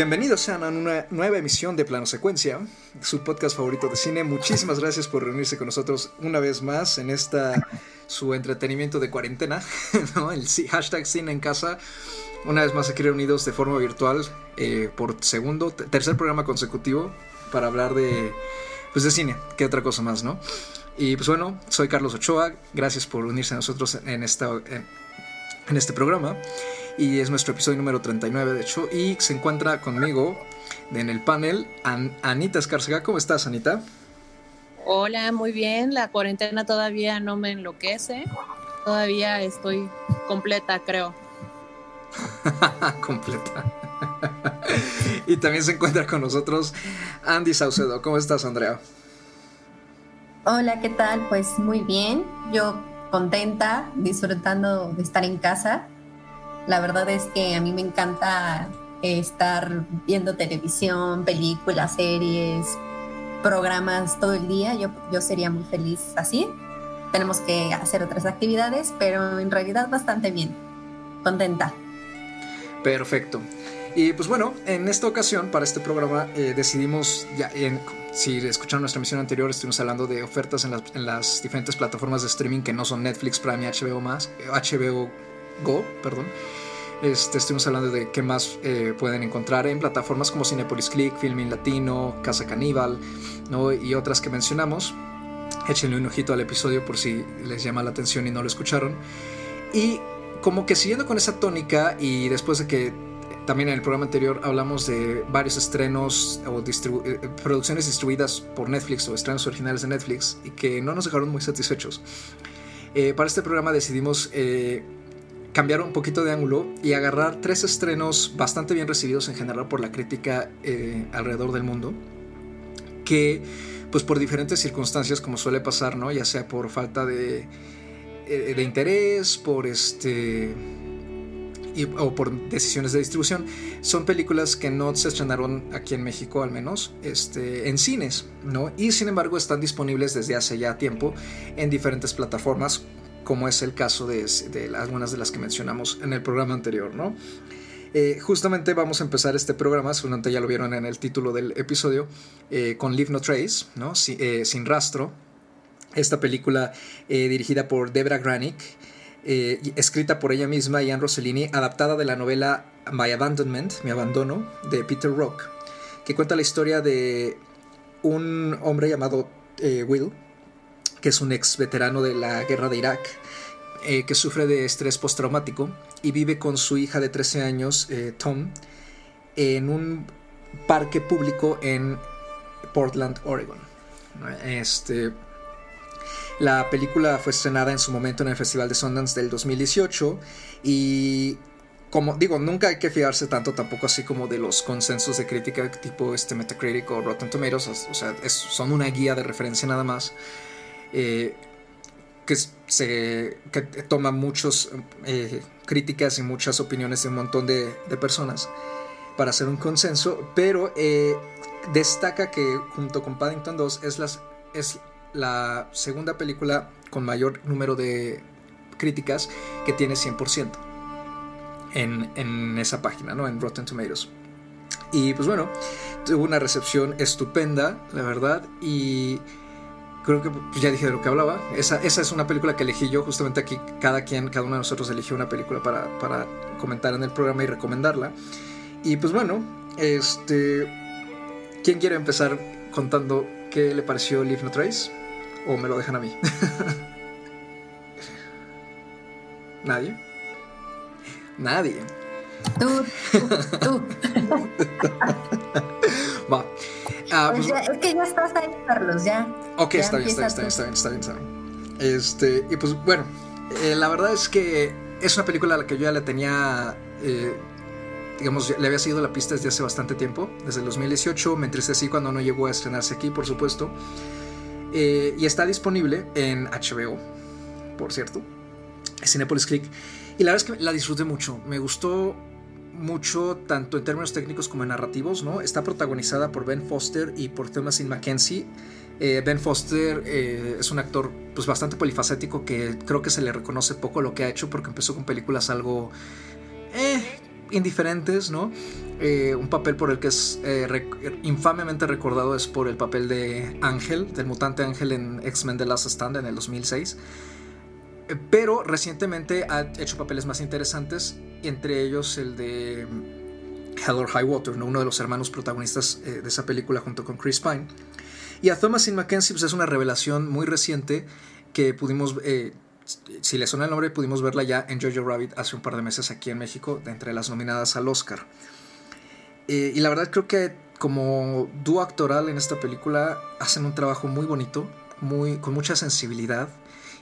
Bienvenidos sean a una nueva emisión de Plano Secuencia, su podcast favorito de cine. Muchísimas gracias por reunirse con nosotros una vez más en esta su entretenimiento de cuarentena, ¿no? el hashtag cine en casa. Una vez más aquí reunidos de forma virtual eh, por segundo, tercer programa consecutivo para hablar de, pues de cine, que otra cosa más, ¿no? Y pues bueno, soy Carlos Ochoa, gracias por unirse a nosotros en, esta, en este programa y es nuestro episodio número 39 de hecho y se encuentra conmigo en el panel Anita Escárcega. ¿Cómo estás Anita? Hola, muy bien. La cuarentena todavía no me enloquece. Todavía estoy completa, creo. completa. y también se encuentra con nosotros Andy Saucedo. ¿Cómo estás, Andrea? Hola, ¿qué tal? Pues muy bien. Yo contenta, disfrutando de estar en casa la verdad es que a mí me encanta estar viendo televisión, películas, series, programas todo el día. Yo, yo sería muy feliz así. Tenemos que hacer otras actividades, pero en realidad bastante bien. Contenta. Perfecto. Y pues bueno, en esta ocasión, para este programa, eh, decidimos, ya en, si escucharon nuestra emisión anterior, estuvimos hablando de ofertas en las, en las, diferentes plataformas de streaming que no son Netflix, Prime y HBO, más, HBO Go, perdón. Este, estuvimos hablando de qué más eh, pueden encontrar en plataformas como Cinepolis Click, Filming Latino, Casa Caníbal ¿no? y otras que mencionamos. Échenle un ojito al episodio por si les llama la atención y no lo escucharon. Y como que siguiendo con esa tónica y después de que también en el programa anterior hablamos de varios estrenos o eh, producciones distribuidas por Netflix o estrenos originales de Netflix y que no nos dejaron muy satisfechos. Eh, para este programa decidimos cambiar un poquito de ángulo y agarrar tres estrenos bastante bien recibidos en general por la crítica eh, alrededor del mundo, que pues por diferentes circunstancias como suele pasar, ¿no? Ya sea por falta de, eh, de interés, por este... o por decisiones de distribución, son películas que no se estrenaron aquí en México al menos este, en cines, ¿no? Y sin embargo están disponibles desde hace ya tiempo en diferentes plataformas como es el caso de, algunas de las que mencionamos en el programa anterior, ¿no? Eh, justamente vamos a empezar este programa, seguramente ya lo vieron en el título del episodio, eh, con Leave No Trace, ¿no? Eh, sin rastro. Esta película dirigida por Debra Granick, escrita por ella misma, Ian Rossellini, adaptada de la novela My Abandonment, Mi Abandono, de Peter Rock, que cuenta la historia de un hombre llamado Will, que es un ex veterano de la guerra de Irak, eh, que sufre de estrés postraumático y vive con su hija de 13 años, eh, Tom, en un parque público en Portland, Oregon. Este, la película fue estrenada en su momento en el Festival de Sundance del 2018 y como digo, nunca hay que fiarse tanto tampoco así como de los consensos de crítica tipo este Metacritic o Rotten Tomatoes, o sea, son una guía de referencia nada más. Eh, que, se, toma muchas eh, críticas y muchas opiniones de un montón de, personas para hacer un consenso, pero eh, destaca que junto con Paddington 2 es, la segunda película con mayor número de críticas que tiene 100% en, en esa página, ¿no? en Rotten Tomatoes. Y pues bueno, tuvo una recepción estupenda, la verdad, y creo que pues, ya dije de lo que hablaba. Esa, esa es una película que elegí yo. Justamente aquí cada quien, cada uno de nosotros eligió una película para, para comentar en el programa y recomendarla. Y pues bueno, este. ¿Quién quiere empezar contando qué le pareció Leave No Trace? ¿O me lo dejan a mí? ¿Nadie? Nadie. Tú, tú, Va. Ah, pues, es que ya estás ahí, Carlos, ya. Ok, está, bien, está, bien, está, bien, está bien, está bien, Este, y pues bueno, eh, la verdad es que es una película a la que yo ya le tenía, eh, digamos, le había seguido la pista desde hace bastante tiempo, desde el 2018, me entristecí cuando no llegó a estrenarse aquí, por supuesto, eh, y está disponible en HBO, por cierto, Cinepolis Click, y la verdad es que la disfruté mucho, me gustó mucho tanto en términos técnicos como en narrativos, ¿no? Está protagonizada por Ben Foster y por Thomasin McKenzie. Eh, ben Foster eh, es un actor pues bastante polifacético que creo que se le reconoce poco lo que ha hecho porque empezó con películas algo eh, indiferentes, ¿no? Eh, un papel por el que es infamemente recordado es por el papel de Ángel, del mutante Ángel en X-Men The Last Stand en el 2006. Eh, pero recientemente ha hecho papeles más interesantes, entre ellos el de Hell or High Water, ¿no? uno de los hermanos protagonistas de esa película junto con Chris Pine. Y a Thomasin McKenzie pues, es una revelación muy reciente que pudimos si le suena el nombre, pudimos verla ya en Jojo Rabbit hace un par de meses aquí en México, de entre las nominadas al Oscar. Eh, y la verdad creo que como dúo actoral en esta película hacen un trabajo muy bonito, muy, con mucha sensibilidad.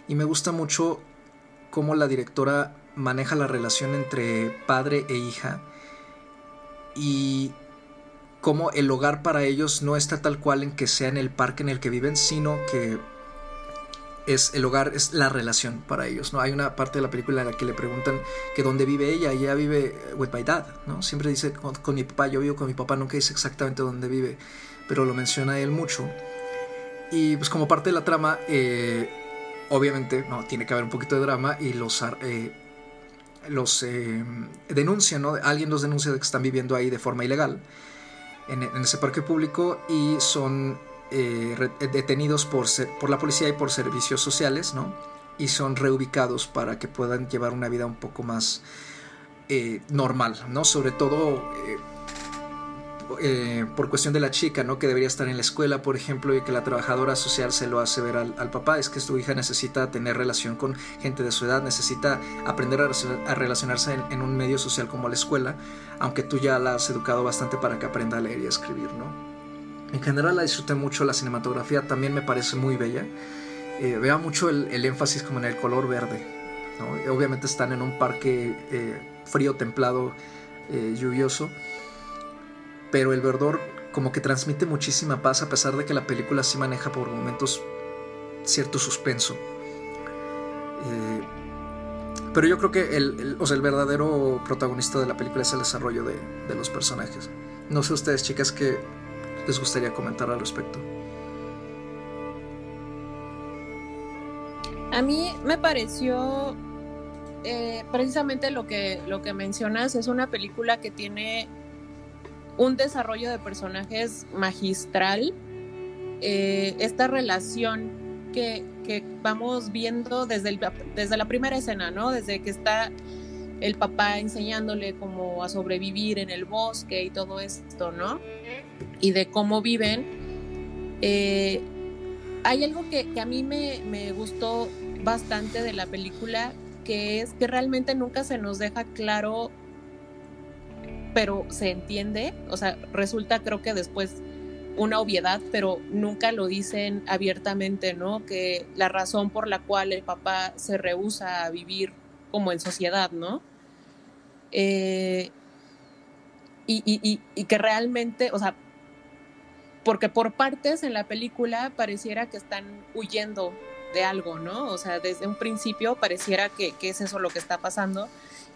Y me gusta mucho cómo la directora maneja la relación entre padre e hija. Y cómo el hogar para ellos no está tal cual en que sea en el parque en el que viven, sino que es el hogar, es la relación para ellos, ¿no? Hay una parte de la película en la que le preguntan que dónde vive ella, ella vive with my dad, ¿no? Siempre dice con, mi papá, yo vivo con mi papá, nunca dice exactamente dónde vive, pero lo menciona él mucho. Y pues como parte de la trama, eh, obviamente, no, tiene que haber un poquito de drama y los... Eh, los eh, denuncian, ¿no? Alguien los denuncia de que están viviendo ahí de forma ilegal en, ese parque público y son eh, detenidos por, por la policía y por servicios sociales, ¿no? Y son reubicados para que puedan llevar una vida un poco más eh, normal, ¿no? Sobre todo eh, por cuestión de la chica, ¿no? Que debería estar en la escuela, por ejemplo, y que la trabajadora social se lo hace ver al, papá, es que su hija necesita tener relación con gente de su edad, necesita aprender a, relacionarse en, en, un medio social como la escuela, aunque tú ya la has educado bastante para que aprenda a leer y a escribir, ¿no? En general la disfruté mucho, la cinematografía también me parece muy bella. Eh, vea mucho el, énfasis como en el color verde. Obviamente están en un parque eh, frío, templado, eh, lluvioso, pero el verdor como que transmite muchísima paz a pesar de que la película sí maneja por momentos cierto suspenso. pero yo creo que el, o sea, el, verdadero protagonista de la película es el desarrollo de, los personajes. No sé ustedes, chicas, que les gustaría comentar al respecto? A mí me pareció eh, precisamente lo que, lo que mencionas, es una película que tiene un desarrollo de personajes magistral. Eh, esta relación que, que, vamos viendo desde, el, desde la primera escena, ¿no? Desde que está el papá enseñándole cómo a sobrevivir en el bosque y todo esto, ¿no? y de cómo viven. Eh, hay algo que, a mí me, me, gustó bastante de la película, que es que realmente nunca se nos deja claro, pero se entiende, o sea, resulta creo que después una obviedad, pero nunca lo dicen abiertamente, ¿no? Que la razón por la cual el papá se rehúsa a vivir como en sociedad, ¿no? Eh, y, que realmente, o sea, porque por partes en la película pareciera que están huyendo de algo, ¿no? O sea, desde un principio pareciera que, es eso lo que está pasando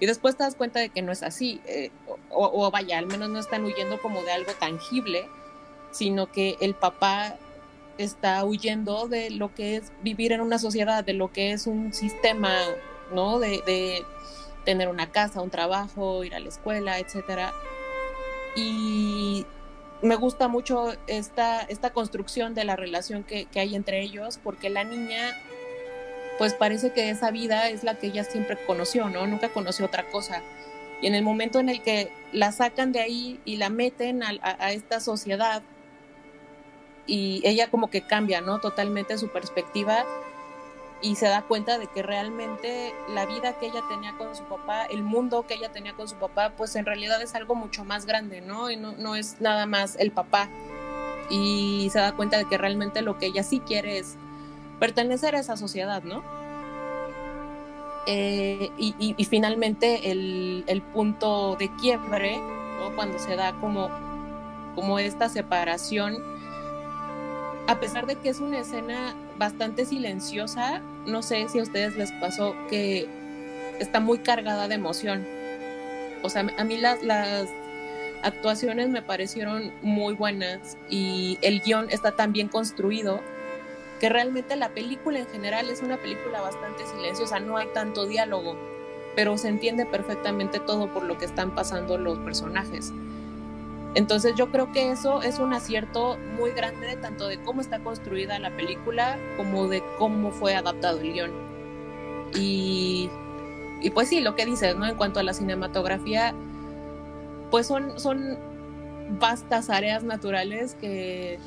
y después te das cuenta de que no es así, eh, o, vaya, al menos no están huyendo como de algo tangible, sino que el papá está huyendo de lo que es vivir en una sociedad, de lo que es un sistema, ¿no? De, tener una casa, un trabajo, ir a la escuela, etcétera. Y me gusta mucho esta, esta construcción de la relación que, hay entre ellos, porque la niña, pues parece que esa vida es la que ella siempre conoció, ¿no? Nunca conoció otra cosa. Y en el momento en el que la sacan de ahí y la meten a esta sociedad, y ella como que cambia, ¿no? Totalmente su perspectiva y se da cuenta de que realmente la vida que ella tenía con su papá, el mundo que ella tenía con su papá, pues en realidad es algo mucho más grande, ¿no? Y no, es nada más el papá. Y se da cuenta de que realmente lo que ella sí quiere es pertenecer a esa sociedad, ¿no? Eh, y, finalmente el, el, punto de quiebre, cuando se da como, como esta separación, a pesar de que es una escena bastante silenciosa, no sé si a ustedes les pasó que está muy cargada de emoción. O sea, a mí las, las actuaciones me parecieron muy buenas y el guion está tan bien construido que realmente la película en general es una película bastante silenciosa, no hay tanto diálogo. pero se entiende perfectamente todo por lo que están pasando los personajes. Entonces yo creo que eso es un acierto muy grande tanto de cómo está construida la película como de cómo fue adaptado el guion. Y, y pues sí, lo que dices, ¿no? En cuanto a la cinematografía, pues son, son vastas áreas naturales que,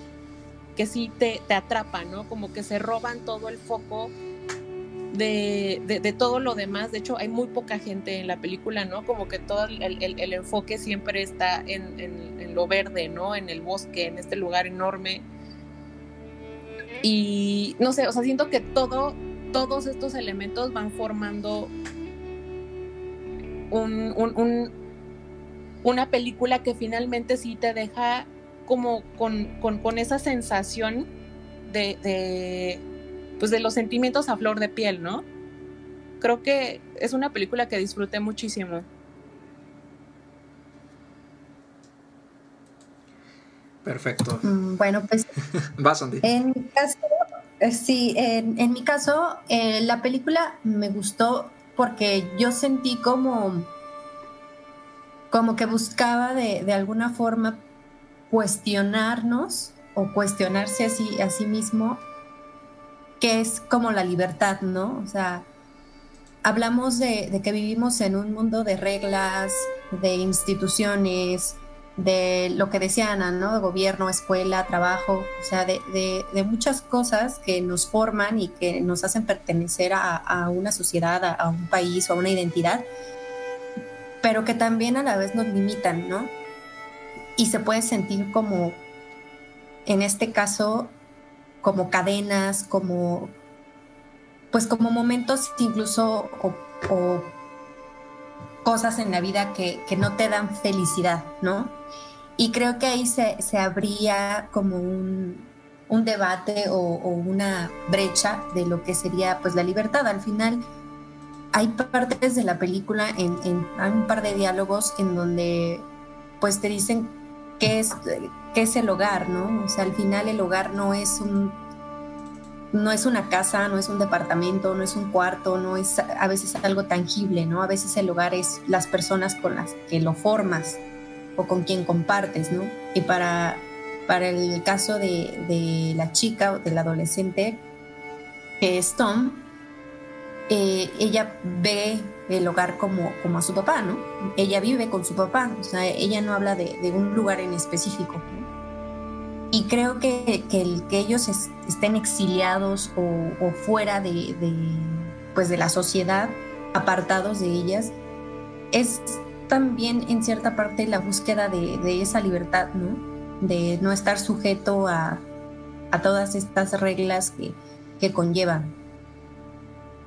que sí te, te atrapan, ¿no? Como que se roban todo el foco de, todo lo demás. De hecho, hay muy poca gente en la película, ¿no? Como que todo el, enfoque siempre está en, lo verde, ¿no? En el bosque, en este lugar enorme. Y no sé, o sea, siento que todo, todos estos elementos van formando un, una película que finalmente sí te deja como con, esa sensación de pues de los sentimientos a flor de piel, ¿no? Creo que es una película que disfruté muchísimo. Perfecto. Mm, bueno, pues. Vas, Andy. En mi caso, eh, sí, en, mi caso, eh, la película me gustó porque yo sentí como. como que buscaba de, de alguna forma cuestionarnos o cuestionarse así, a sí mismo que es como la libertad, ¿no? O sea, hablamos de, que vivimos en un mundo de reglas, de instituciones, de lo que decía Ana, ¿no? Gobierno, escuela, trabajo, o sea, de, muchas cosas que nos forman y que nos hacen pertenecer a, una sociedad, a, a, un país o a una identidad, pero que también a la vez nos limitan, ¿no? Y se puede sentir como, en este caso, como cadenas, como pues como momentos incluso o, cosas en la vida que, no te dan felicidad, ¿no? Y creo que ahí se, se abría como un, debate o, una brecha de lo que sería pues la libertad. Al final hay partes de la película, en, en, hay un par de diálogos en donde pues te dicen qué es, qué es el hogar, ¿no? O sea, al final el hogar no es un no es una casa, no es un departamento, no es un cuarto, no es a veces algo tangible, ¿no? A veces el hogar es las personas con las que lo formas o con quien compartes, ¿no? Y para, para el caso de, la chica o del adolescente, que es Tom, eh, ella ve el hogar como, como a su papá, ¿no? Ella vive con su papá, o sea, ella no habla de, de un lugar en específico. Y creo que, el que ellos estén exiliados o, fuera de, pues de la sociedad, apartados de ellas, es también en cierta parte la búsqueda de, esa libertad, ¿no? De no estar sujeto a, todas estas reglas que, conllevan.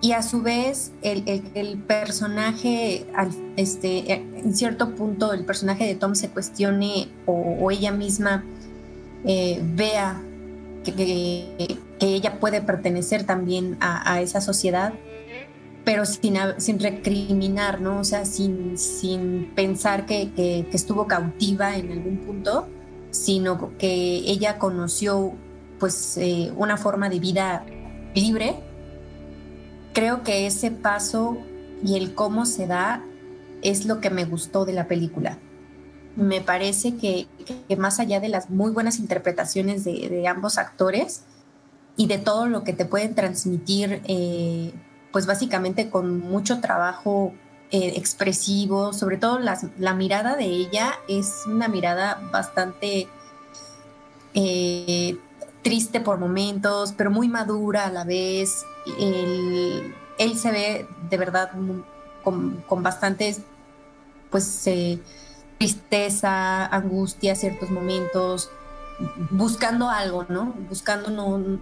Y a su vez, el, personaje, este, en cierto punto, el personaje de Tom se cuestione o ella misma eh, vea que, ella puede pertenecer también a, esa sociedad, pero sin, sin, recriminar, ¿no? O sea, sin, sin pensar que, estuvo cautiva en algún punto, sino que ella conoció pues eh, una forma de vida libre. Creo que ese paso y el cómo se da es lo que me gustó de la película. Me parece que, más allá de las muy buenas interpretaciones de, ambos actores y de todo lo que te pueden transmitir, eh, pues básicamente con mucho trabajo eh, expresivo, sobre todo la mirada de ella es una mirada bastante eh, triste por momentos, pero muy madura a la vez. Él, se ve de verdad con, con bastantes, pues tristeza, angustia, ciertos momentos, buscando algo, ¿no? Buscando no,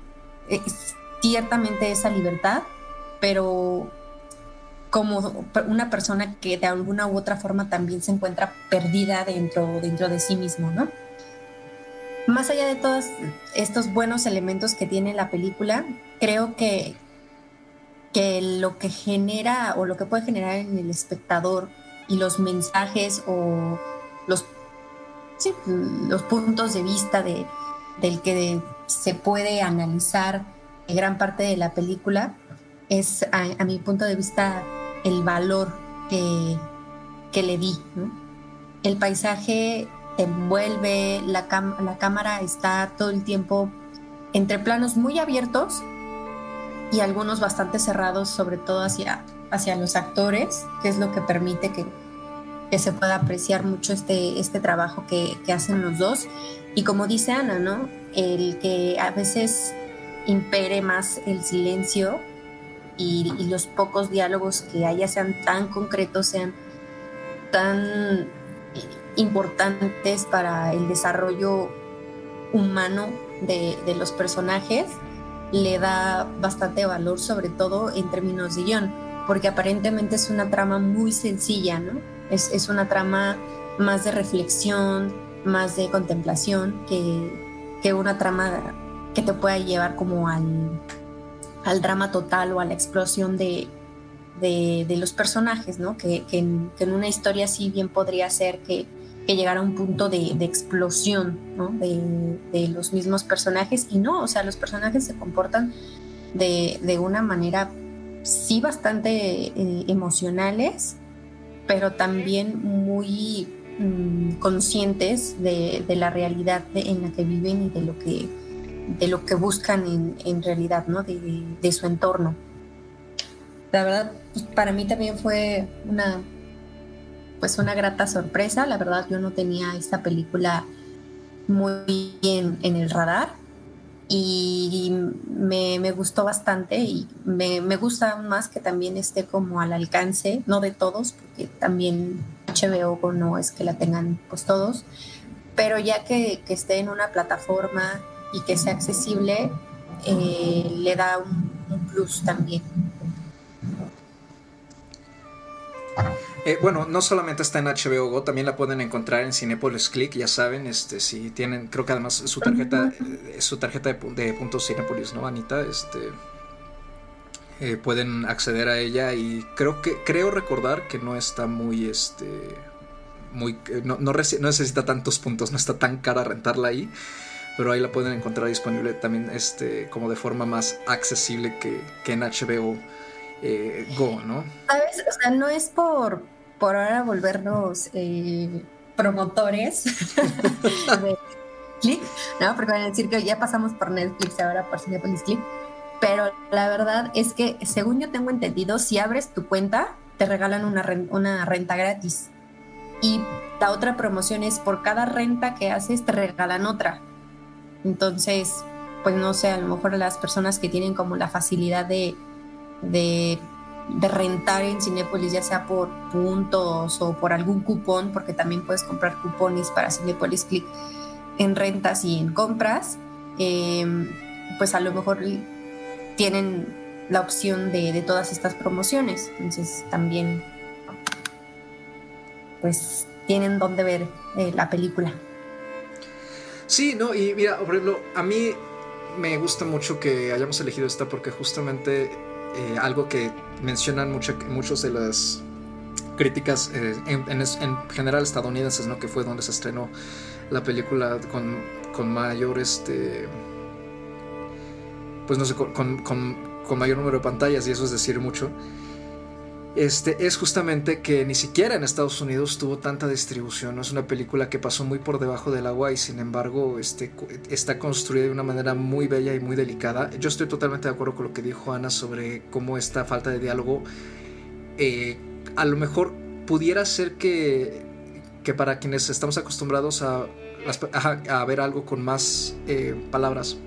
eh, ciertamente esa libertad, pero como una persona que de alguna u otra forma también se encuentra perdida dentro, dentro de sí mismo, ¿no? Más allá de todos estos buenos elementos que tiene la película, creo que, que lo que genera o lo que puede generar en el espectador y los mensajes o los, los puntos de vista de, del que se puede analizar gran parte de la película es, a, mi punto de vista, el valor que, que le di. El paisaje te envuelve, la, la cámara está todo el tiempo entre planos muy abiertos y algunos bastante cerrados, sobre todo hacia, hacia los actores, que es lo que permite que, que se pueda apreciar mucho este, este trabajo que, que, hacen los dos. Y como dice Ana, ¿no? El que a veces impere más el silencio y, y los pocos diálogos que haya sean tan concretos, sean tan importantes para el desarrollo humano de, los personajes, le da bastante valor, sobre todo en términos de guion, porque aparentemente es una trama muy sencilla, ¿no? Es, es una trama más de reflexión, más de contemplación, que, que una trama que te pueda llevar como al, al drama total o a la explosión de, de, los personajes, ¿no? Que, que, en, que, en, una historia así bien podría ser que que llegara a un punto de, de explosión de, de, los mismos personajes y no, o sea, los personajes se comportan de, de una manera sí bastante eh, emocionales, pero también muy mmm, conscientes de, la realidad en la que viven y de lo que, de lo que buscan en, en realidad, ¿no? de su entorno. La verdad, para mí también fue una pues una grata sorpresa. La verdad yo no tenía esta película muy bien en el radar y me, me gustó bastante y me, me, gusta más que también esté como al alcance, no de todos, porque también HBO no es que la tengan pues todos, pero ya que, que esté en una plataforma y que sea accesible, eh, le da un plus también. Eh, bueno, no solamente está en HBO Go, también la pueden encontrar en Cinepolis Click, ya saben, este, si tienen, creo que además su tarjeta, eh, su tarjeta de, de, puntos Cinepolis, ¿no, Anita? Este, eh, pueden acceder a ella y creo que, creo recordar que no está muy, este, muy, no, no, no necesita tantos puntos, no está tan cara rentarla ahí pero ahí la pueden encontrar disponible también este como de forma más accesible que, que en HBO eh, Go, ¿no? ¿Sabes? O sea, no es por, por ahora volvernos eh, promotores de Click, ¿no? Porque van a decir que ya pasamos por Netflix ahora por Cinepolis Click. Pero la verdad es que, según yo tengo entendido, si abres tu cuenta, te regalan una, renta, una renta gratis. Y la otra promoción es por cada renta que haces, te regalan otra. Entonces, pues no sé, a lo mejor las personas que tienen como la facilidad de, de de rentar en Cinepolis, ya sea por puntos o por algún cupón, porque también puedes comprar cupones para Cinepolis Click en rentas y en compras, eh, pues a lo mejor tienen la opción de, de, todas estas promociones. Entonces también pues tienen donde ver eh, la película. Sí, no, y mira, por ejemplo, a mí me gusta mucho que hayamos elegido esta porque justamente eh, algo que mencionan mucho, muchos de las críticas eh, en, en, en, general estadounidenses, ¿no? Que fue donde se estrenó la película con, con mayor, este, pues no sé, con, con, mayor número de pantallas y eso es decir mucho. Este, es justamente que ni siquiera en Estados Unidos tuvo tanta distribución. Es una película que pasó muy por debajo del agua y sin embargo este, está construida de una manera muy bella y muy delicada. Yo estoy totalmente de acuerdo con lo que dijo Ana sobre cómo esta falta de diálogo eh, a lo mejor pudiera ser que, que para quienes estamos acostumbrados a, a, a ver algo con más eh, palabras,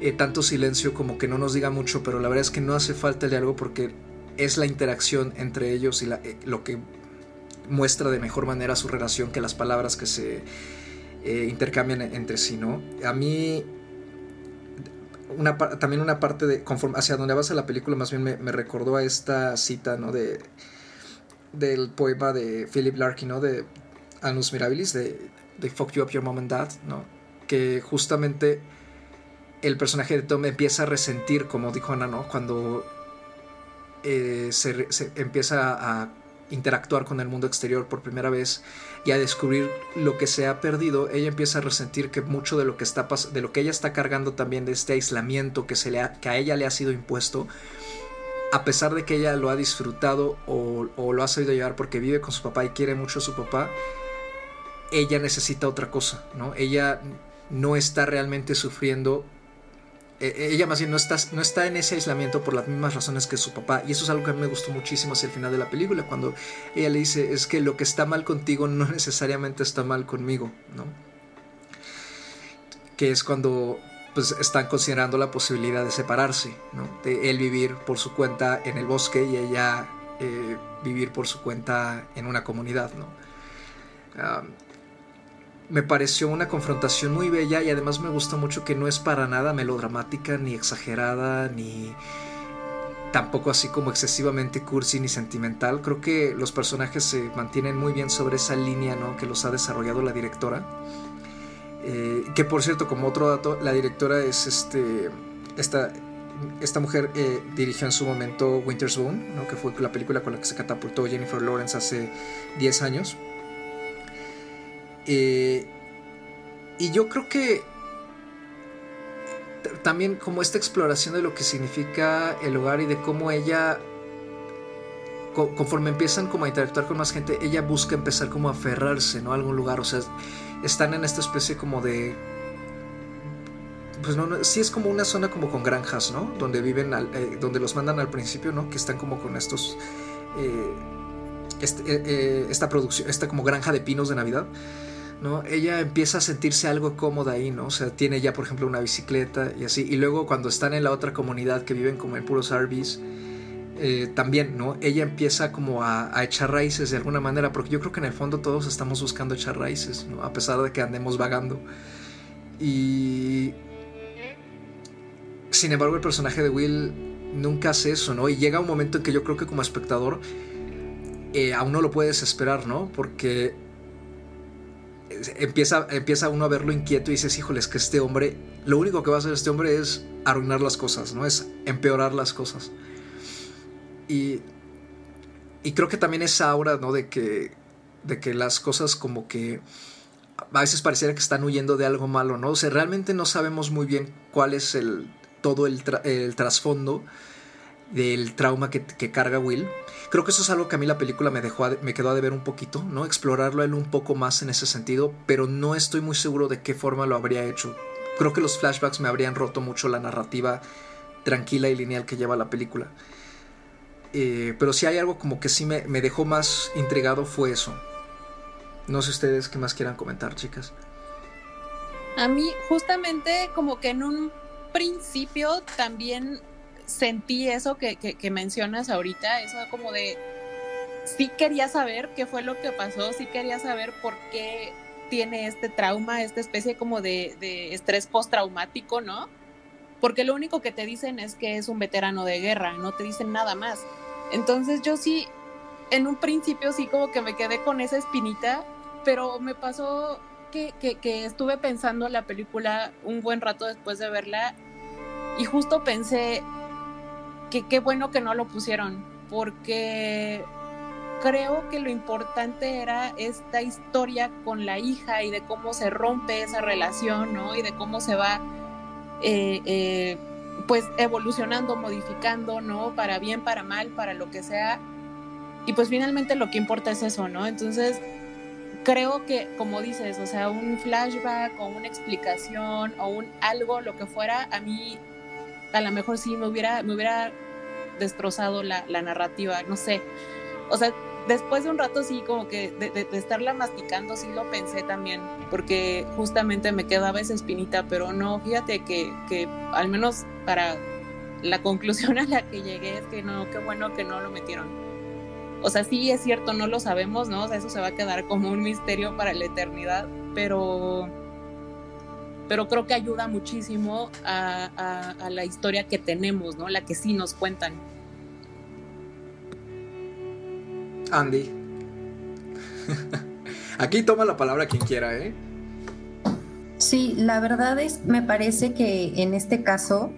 eh, tanto silencio como que no nos diga mucho, pero la verdad es que no hace falta el diálogo porque es la interacción entre ellos y eh, lo que muestra de mejor manera su relación que las palabras que se eh, intercambian entre sí, ¿no? A mí, también una parte de, conforme, hacia donde avanza la película, más bien me, me recordó a esta cita, ¿no? De, del poema de Philip Larkin, ¿no? De Anus Mirabilis, de, de Fuck You Up Your Mom and Dad, ¿no? Que justamente el personaje de Tom empieza a resentir, como dijo Ana, ¿no? Cuando eh, se, empieza a interactuar con el mundo exterior por primera vez y a descubrir lo que se ha perdido, ella empieza a resentir que mucho de lo que está de lo que ella está cargando también de este aislamiento que se le ha, que a ella le ha sido impuesto a pesar de que ella lo ha disfrutado o, o, lo ha sabido llevar porque vive con su papá y quiere mucho a su papá, ella necesita otra cosa, ¿no? Ella no está realmente sufriendo. E, e, ella más bien no está, no está en ese aislamiento por las mismas razones que su papá. Y eso es algo que a mí me gustó muchísimo hacia el final de la película, cuando ella le dice, es que lo que está mal contigo no necesariamente está mal conmigo, ¿no? Que es cuando pues están considerando la posibilidad de separarse, ¿no? De él vivir por su cuenta en el bosque y ella eh, vivir por su cuenta en una comunidad, ¿no? Me pareció una confrontación muy bella y además me gusta mucho que no es para nada melodramática, ni exagerada, ni tampoco así como excesivamente cursi ni sentimental. Creo que los personajes se mantienen muy bien sobre esa línea ¿no? que los ha desarrollado la directora. Eh, que por cierto, como otro dato, la directora es este, esta, esta mujer eh, dirigió en su momento Winter's Bone, ¿no? que fue la película con la que se catapultó Jennifer Lawrence hace 10 años. Eh, y yo creo que también como esta exploración de lo que significa el hogar y de cómo ella, conforme empiezan como a interactuar con más gente, ella busca empezar como a aferrarse, ¿no? A algún lugar, o sea, están en esta especie como de... Pues no, sí es como una zona como con granjas, ¿no? Donde viven, eh, donde los mandan al principio, ¿no? Que están como con estos... Eh, este, esta producción, esta como granja de pinos de Navidad. ¿No? Ella empieza a sentirse algo cómoda ahí, ¿no? O sea, tiene ya, por ejemplo, una bicicleta y así. Y luego cuando están en la otra comunidad que viven como en puros RVs, eh, también, ¿no? Ella empieza como a, echar raíces de alguna manera, porque yo creo que en el fondo todos estamos buscando echar raíces, ¿no? A pesar de que andemos vagando. Y... Sin embargo, el personaje de Will nunca hace eso, ¿no? Y llega un momento en que yo creo que como espectador eh, a uno lo puede desesperar, ¿no? Porque empieza, empieza uno a verlo inquieto y dices, híjoles, que este hombre, lo único que va a hacer este hombre es arruinar las cosas, ¿no? Es empeorar las cosas. Y, y creo que también esa aura, ¿no? De que, de que las cosas como que a veces pareciera que están huyendo de algo malo, ¿no? O sea, realmente no sabemos muy bien cuál es el, todo el, el trasfondo del trauma que carga Will Creo que eso es algo que a mí la película me, dejó me quedó a deber un poquito, ¿no? Explorarlo él un poco más en ese sentido, pero no estoy muy seguro de qué forma lo habría hecho. Creo que los flashbacks me habrían roto mucho la narrativa tranquila y lineal que lleva la película. Eh, pero si hay algo como que sí me, me dejó más intrigado fue eso. No sé ustedes qué más quieran comentar, chicas. A mí justamente como que en un principio también sentí eso que, que, mencionas ahorita, eso como de, sí quería saber qué fue lo que pasó, sí quería saber por qué tiene este trauma, esta especie como de, de estrés postraumático, ¿no? Porque lo único que te dicen es que es un veterano de guerra, no te dicen nada más. Entonces yo sí, en un principio sí como que me quedé con esa espinita, pero me pasó que, que, que estuve pensando la película un buen rato después de verla y justo pensé, qué bueno que no lo pusieron, porque creo que lo importante era esta historia con la hija y de cómo se rompe esa relación, ¿no? Y de cómo se va, eh, eh, pues, evolucionando, modificando, ¿no? Para bien, para mal, para lo que sea. Y pues finalmente lo que importa es eso, ¿no? Entonces, creo que, como dices, o sea, un flashback o una explicación o un algo, lo que fuera, a mí a lo mejor sí me hubiera, me hubiera destrozado la, narrativa, no sé. O sea, después de un rato sí, como que de, estarla masticando, sí lo pensé también, porque justamente me quedaba esa espinita, pero no, fíjate que, que al menos para la conclusión a la que llegué es que no, qué bueno que no lo metieron. O sea, sí es cierto, no lo sabemos, ¿no? O sea, eso se va a quedar como un misterio para la eternidad, pero pero creo que ayuda muchísimo a, la historia que tenemos, ¿no? La que sí nos cuentan. Andy. Aquí toma la palabra quien quiera, ¿eh? Sí, la verdad es, me parece que en este caso,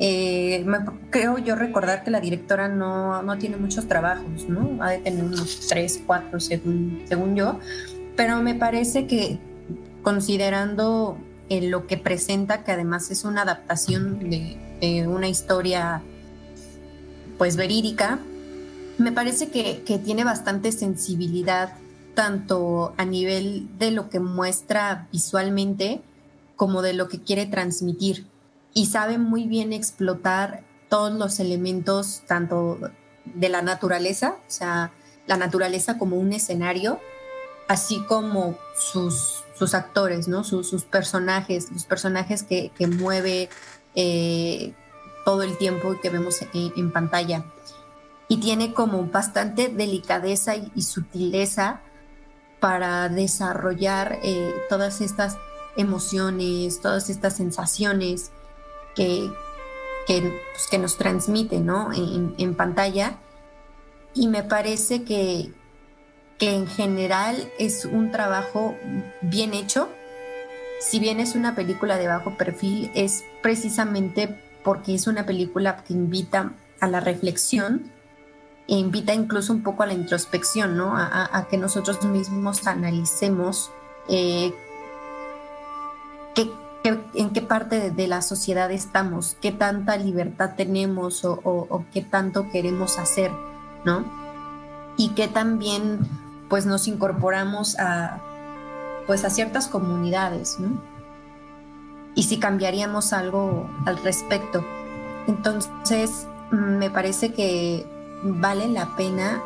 eh, creo yo recordar que la directora no, no, tiene muchos trabajos, ¿no? Ha de tener unos tres, cuatro, según, según yo, pero me parece que considerando en lo que presenta, que además es una adaptación de, una historia pues verídica. Me parece que, que tiene bastante sensibilidad tanto a nivel de lo que muestra visualmente como de lo que quiere transmitir y sabe muy bien explotar todos los elementos tanto de la naturaleza, o sea, la naturaleza como un escenario, así como sus, sus actores, ¿no? Sus, personajes, los personajes que, mueve eh, todo el tiempo que vemos en, pantalla. Y tiene como bastante delicadeza y, sutileza para desarrollar eh, todas estas emociones, todas estas sensaciones que, que, pues, nos transmite ¿no? en pantalla. Y me parece que, que en general es un trabajo bien hecho. Si bien es una película de bajo perfil, es precisamente porque es una película que invita a la reflexión e invita incluso un poco a la introspección, ¿no? A, que nosotros mismos analicemos eh, en qué parte de, la sociedad estamos, qué tanta libertad tenemos o, o qué tanto queremos hacer, ¿no? Y qué también pues nos incorporamos a, pues a ciertas comunidades, ¿no? Y si cambiaríamos algo al respecto. Entonces, me parece que vale la pena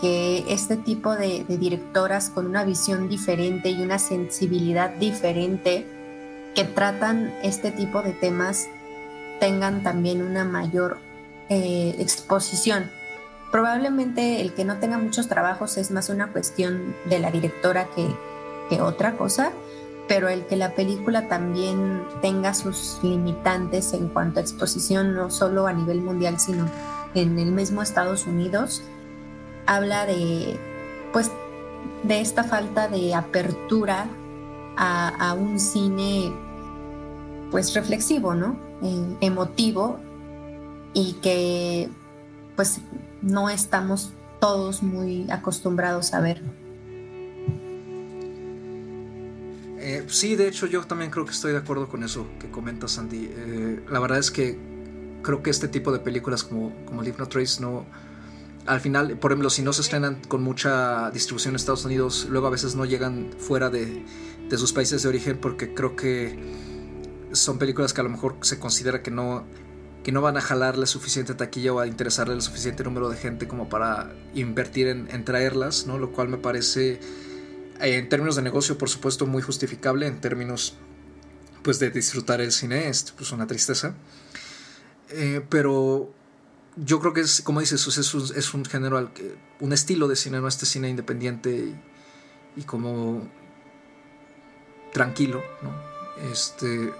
que este tipo de, directoras con una visión diferente y una sensibilidad diferente que tratan este tipo de temas tengan también una mayor eh, exposición probablemente el que no tenga muchos trabajos es más una cuestión de la directora que, otra cosa, pero el que la película también tenga sus limitantes en cuanto a exposición, no solo a nivel mundial, sino en el mismo Estados Unidos, habla de, pues, de esta falta de apertura a, un cine, pues, reflexivo, ¿no? Eh, emotivo y que, pues, no estamos todos muy acostumbrados a ver. Eh, sí, de hecho yo también creo que estoy de acuerdo con eso que comenta Sandy. Eh, la verdad es que creo que este tipo de películas como, como Leave No Trace no... Al final, por ejemplo, si no se estrenan con mucha distribución en Estados Unidos, luego a veces no llegan fuera de, de sus países de origen porque creo que son películas que a lo mejor se considera que no que no van a jalarle suficiente taquilla o a interesarle el suficiente número de gente como para invertir en, traerlas, ¿no? Lo cual me parece, eh, en términos de negocio, por supuesto, muy justificable, en términos pues de disfrutar el cine, es pues una tristeza. Eh, pero yo creo que es, como dices, es un, es un género, al que, un estilo de cine, ¿no? Este cine independiente y como tranquilo, ¿no? Este,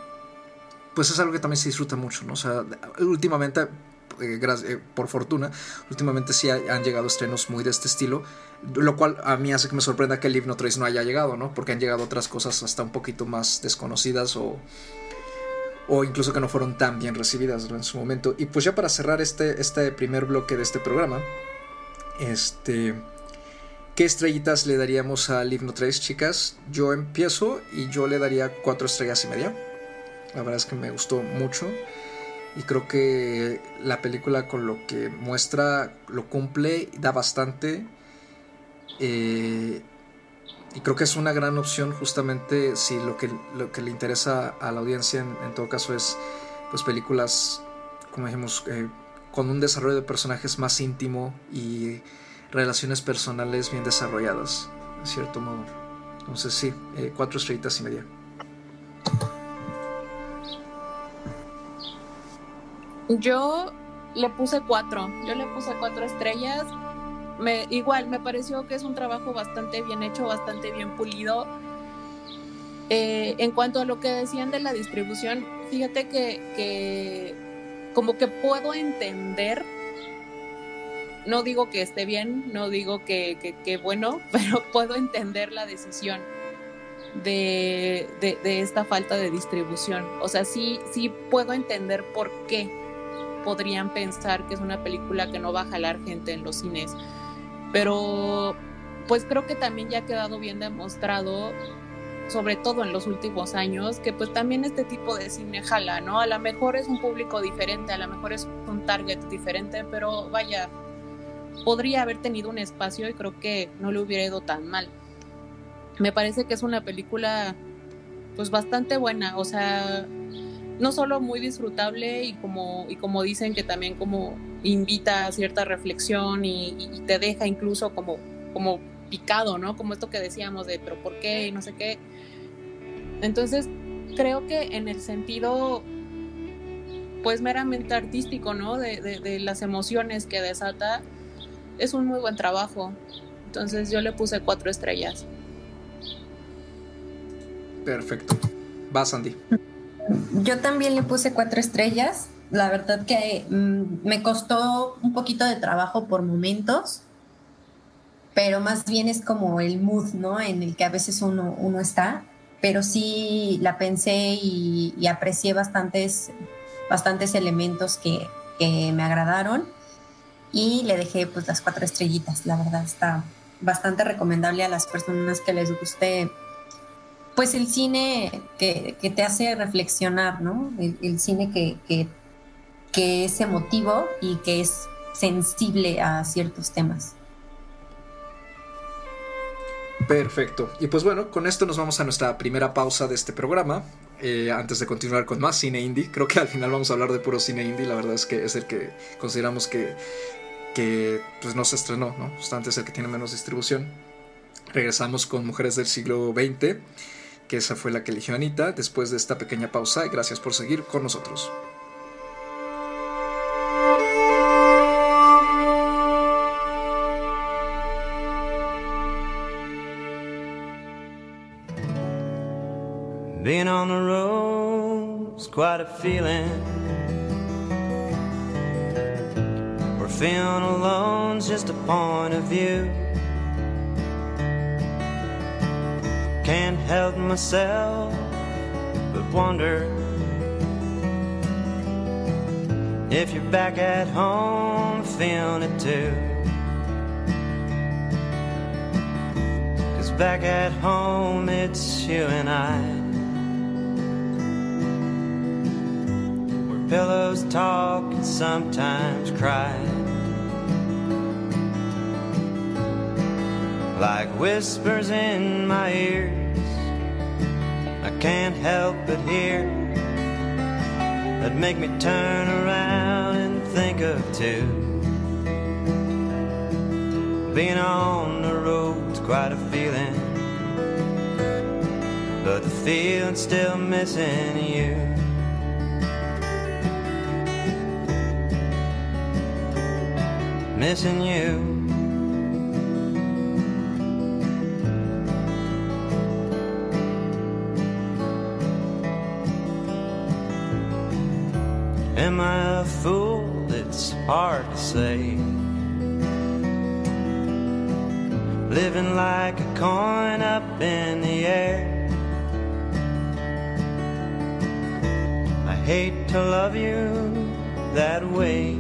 pues es algo que también se disfruta mucho, ¿no? O sea, últimamente, eh, eh, por fortuna, últimamente sí han llegado estrenos muy de este estilo, lo cual a mí hace que me sorprenda que el Live No Trace no haya llegado, ¿no? Porque han llegado otras cosas hasta un poquito más desconocidas o, o incluso que no fueron tan bien recibidas en su momento. Y pues ya para cerrar este, este primer bloque de este programa, este... ¿Qué estrellitas le daríamos a Live No Trace, chicas? Yo empiezo y yo le daría cuatro estrellas y media. La verdad es que me gustó mucho. Y creo que la película con lo que muestra lo cumple, da bastante. Eh, y creo que es una gran opción justamente si lo que, lo que le interesa a la audiencia en, todo caso es pues películas, como dijimos, eh, con un desarrollo de personajes más íntimo y relaciones personales bien desarrolladas, de cierto modo. Entonces sí, eh, cuatro estrellitas y media. Yo le puse cuatro, yo le puse cuatro estrellas. Me, igual, me pareció que es un trabajo bastante bien hecho, bastante bien pulido. Eh, en cuanto a lo que decían de la distribución, fíjate que, como que puedo entender, no digo que esté bien, no digo que, bueno, pero puedo entender la decisión de, de, esta falta de distribución. O sea, sí, sí puedo entender por qué podrían pensar que es una película que no va a jalar gente en los cines. Pero pues creo que también ya ha quedado bien demostrado sobre todo en los últimos años, que pues también este tipo de cine jala, ¿no? A lo mejor es un público diferente, a lo mejor es un target diferente, pero vaya, podría haber tenido un espacio y creo que no le hubiera ido tan mal. Me parece que es una película pues bastante buena, o sea, no solo muy disfrutable y como, y como dicen que también como invita a cierta reflexión y, te deja incluso como, como picado, ¿no? Como esto que decíamos de, pero ¿por qué? Y no sé qué. Entonces, creo que en el sentido, pues meramente artístico, ¿no? De, de, las emociones que desata, es un muy buen trabajo. Entonces yo le puse cuatro estrellas. Perfecto. Va, Sandy. Yo también le puse cuatro estrellas. La verdad que mm, me costó un poquito de trabajo por momentos pero más bien es como el mood, ¿no? En el que a veces uno, uno está, pero sí la pensé y, aprecié bastantes, bastantes elementos que, que, me agradaron y le dejé pues las cuatro estrellitas, la verdad está bastante recomendable a las personas que les guste pues el cine que, que te hace reflexionar, ¿no? El, cine que, que, es emotivo y que es sensible a ciertos temas. Perfecto. Y pues bueno, con esto nos vamos a nuestra primera pausa de este programa. Eh, antes de continuar con más cine indie, creo que al final vamos a hablar de puro cine indie. La verdad es que es el que consideramos que, que pues no se estrenó, ¿no? Justamente es el que tiene menos distribución. Regresamos con Mujeres del siglo XX, que esa fue la que eligió Anita después de esta pequeña pausa. Gracias por seguir con nosotros. Being on the road's quite a feeling. Where feeling alone's just a point of view. Can't help myself but wonder if you're back at home feeling it too. Cause back at home it's you and I. Where Pillows talk and sometimes cry. Like whispers in my ears, I can't help but hear that make me turn around and think of two. Being on the road's quite a feeling, but the feeling's still missing you. missing you. Am I a fool? It's hard to say. Living like a coin up in the air. I hate to love you that way.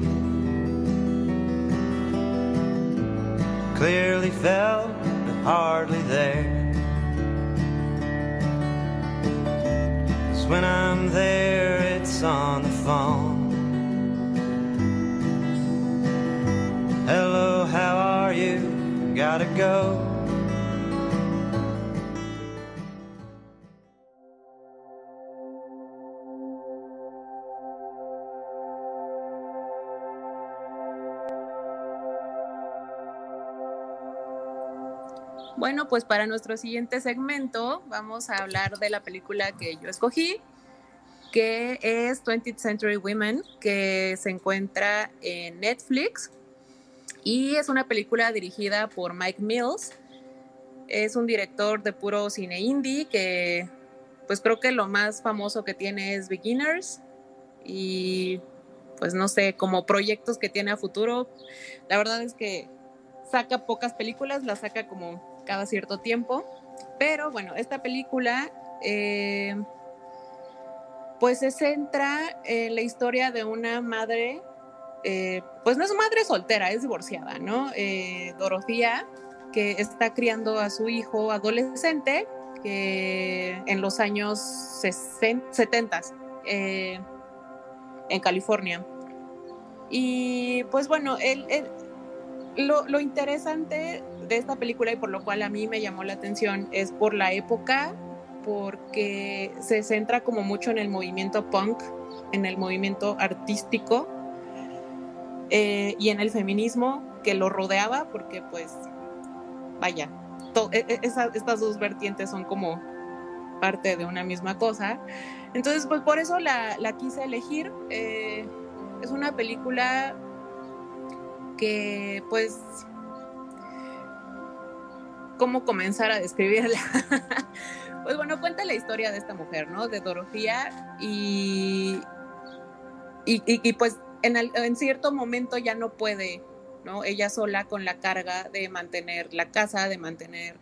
clearly felt, but hardly there. When I'm there, it's on the phone. Hello, how are you? Gotta go. Bueno, pues para nuestro siguiente segmento vamos a hablar de la película que yo escogí, que es 20th Century Women, que se encuentra en Netflix y es una película dirigida por Mike Mills. Es un director de puro cine indie que pues creo que lo más famoso que tiene es Beginners y pues no sé, como proyectos que tiene a futuro. La verdad es que saca pocas películas, las saca como cada cierto tiempo. Pero bueno, esta película eh, pues se centra en la historia de una madre, eh, pues no es madre soltera, es divorciada, ¿no? Eh, que está criando a su hijo adolescente que en los años 70 eh, en California. Y pues bueno, lo, interesante de esta película y por lo cual a mí me llamó la atención es por la época, porque se centra como mucho en el movimiento punk, en el movimiento artístico eh, y en el feminismo que lo rodeaba, porque pues, vaya, e, e, estas dos vertientes son como parte de una misma cosa. Entonces, pues por eso la, quise elegir. Eh, es una película que, pues, ¿cómo comenzar a describirla? pues bueno, cuenta la historia de esta mujer, ¿no? De Dorotía y, y, pues en, cierto momento ya no puede ¿no? Ella sola con la carga de mantener la casa, de mantener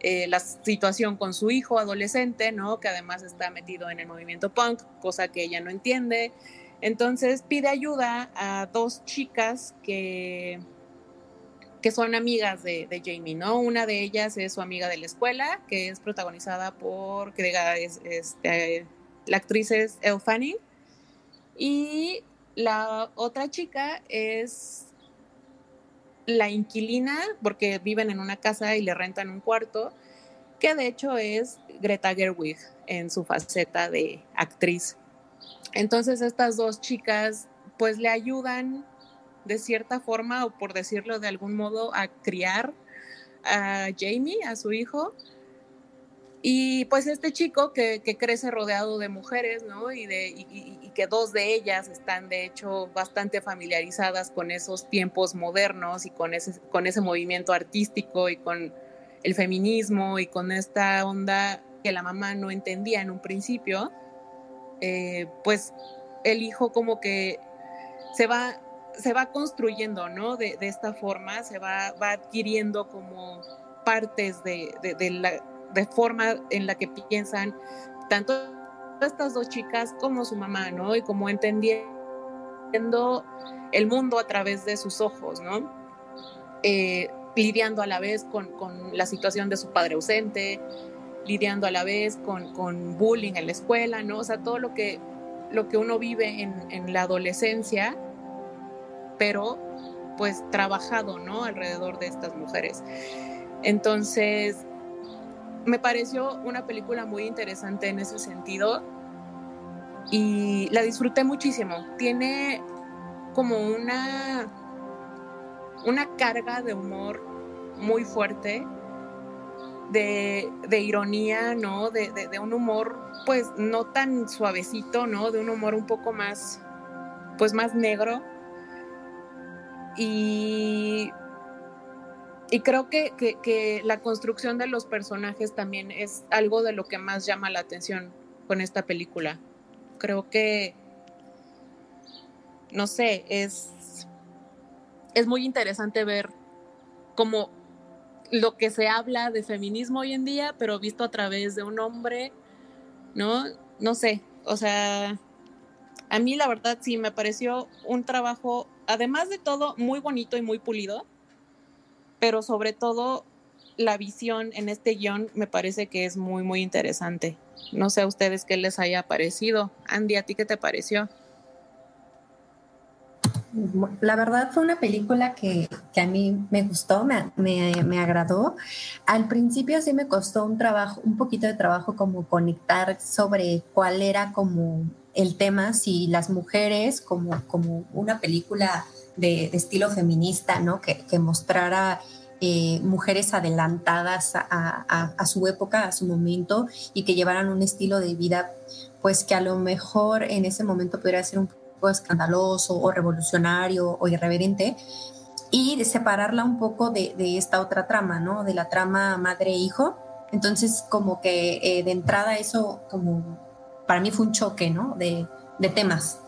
eh, la situación con su hijo adolescente, ¿no? Que además está metido en el movimiento punk, cosa que ella no entiende. Entonces pide ayuda a dos chicas que, que son amigas de, Jamie, ¿no? Una de ellas es su amiga de la escuela, que es protagonizada por, este, la actriz es Elle Fanning. Y la otra chica es la inquilina, porque viven en una casa y le rentan un cuarto, que de hecho es Greta Gerwig en su faceta de actriz. Entonces estas dos chicas pues le ayudan de cierta forma o por decirlo de algún modo a criar a Jamie, a su hijo, y pues este chico que, crece rodeado de mujeres, ¿no? Y, y, que dos de ellas están de hecho bastante familiarizadas con esos tiempos modernos y con ese, con ese movimiento artístico y con el feminismo y con esta onda que la mamá no entendía en un principio, eh, pues el hijo como que se va, se va construyendo, ¿no? De, esta forma, se va, va adquiriendo como partes de, de la de forma en la que piensan tanto estas dos chicas como su mamá, ¿no? Y como entendiendo el mundo a través de sus ojos, ¿no? Eh, lidiando a la vez con, la situación de su padre ausente, lidiando a la vez con, bullying en la escuela, ¿no? O sea, todo lo que, lo que uno vive en, en la adolescencia, pero pues trabajado, ¿no? Alrededor de estas mujeres. Entonces, me pareció una película muy interesante en ese sentido y la disfruté muchísimo. Tiene como una, una carga de humor muy fuerte, de, ironía, ¿no? De, un humor, pues, no tan suavecito, ¿no? De un humor un poco más, pues, más negro. Y y creo que, la construcción de los personajes también es algo de lo que más llama la atención con esta película. Creo que, no sé, es, es muy interesante ver cómo lo que se habla de feminismo hoy en día, pero visto a través de un hombre, ¿no? No sé, o sea, a mí la verdad sí me pareció un trabajo, además de todo, muy bonito y muy pulido pero sobre todo la visión en este guion me parece que es muy, muy interesante. No sé a ustedes qué les haya parecido. Andy, ¿a ti qué te pareció? La verdad fue una película que, a mí me gustó, me, me, agradó. Al principio sí me costó un trabajo, un poquito de trabajo como conectar sobre cuál era como el tema, si las mujeres como, como una película de, estilo feminista, ¿no? Que, mostrara eh, mujeres adelantadas a, su época, a su momento, y que llevaran un estilo de vida, pues que a lo mejor en ese momento pudiera ser un poco escandaloso o revolucionario o irreverente, y de separarla un poco de, esta otra trama, ¿no? De la trama madre-hijo. Entonces, como que eh, de entrada eso, como para mí fue un choque, ¿no? De, temas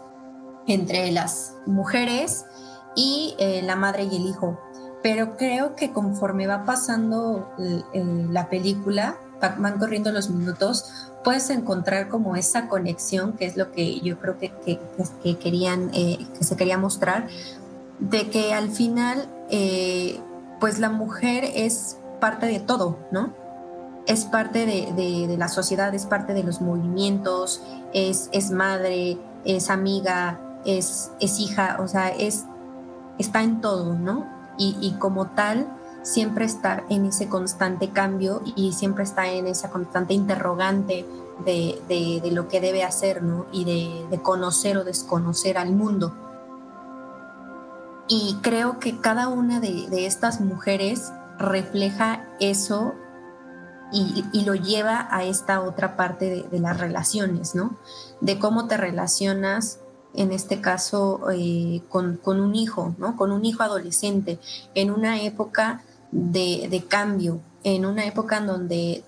entre las mujeres y eh, la madre y el hijo. Pero creo que conforme va pasando la película, van corriendo los minutos, puedes encontrar como esa conexión, que es lo que yo creo que, que, querían, eh, que se quería mostrar, de que al final, eh, pues la mujer es parte de todo, ¿no? es parte de, la sociedad, es parte de los movimientos, es, es madre, es amiga, es, es, hija, o sea, es, está en todo, ¿no? Y, como tal, siempre está en ese constante cambio y siempre está en esa constante interrogante de, de, lo que debe hacer, ¿no? Y de, conocer o desconocer al mundo. Y creo que cada una de, estas mujeres refleja eso y, lo lleva a esta otra parte de, las relaciones, ¿no? De cómo te relacionas, en este caso, eh, con, un hijo, ¿no? Con un hijo adolescente, en una época de, de, cambio, en una época en donde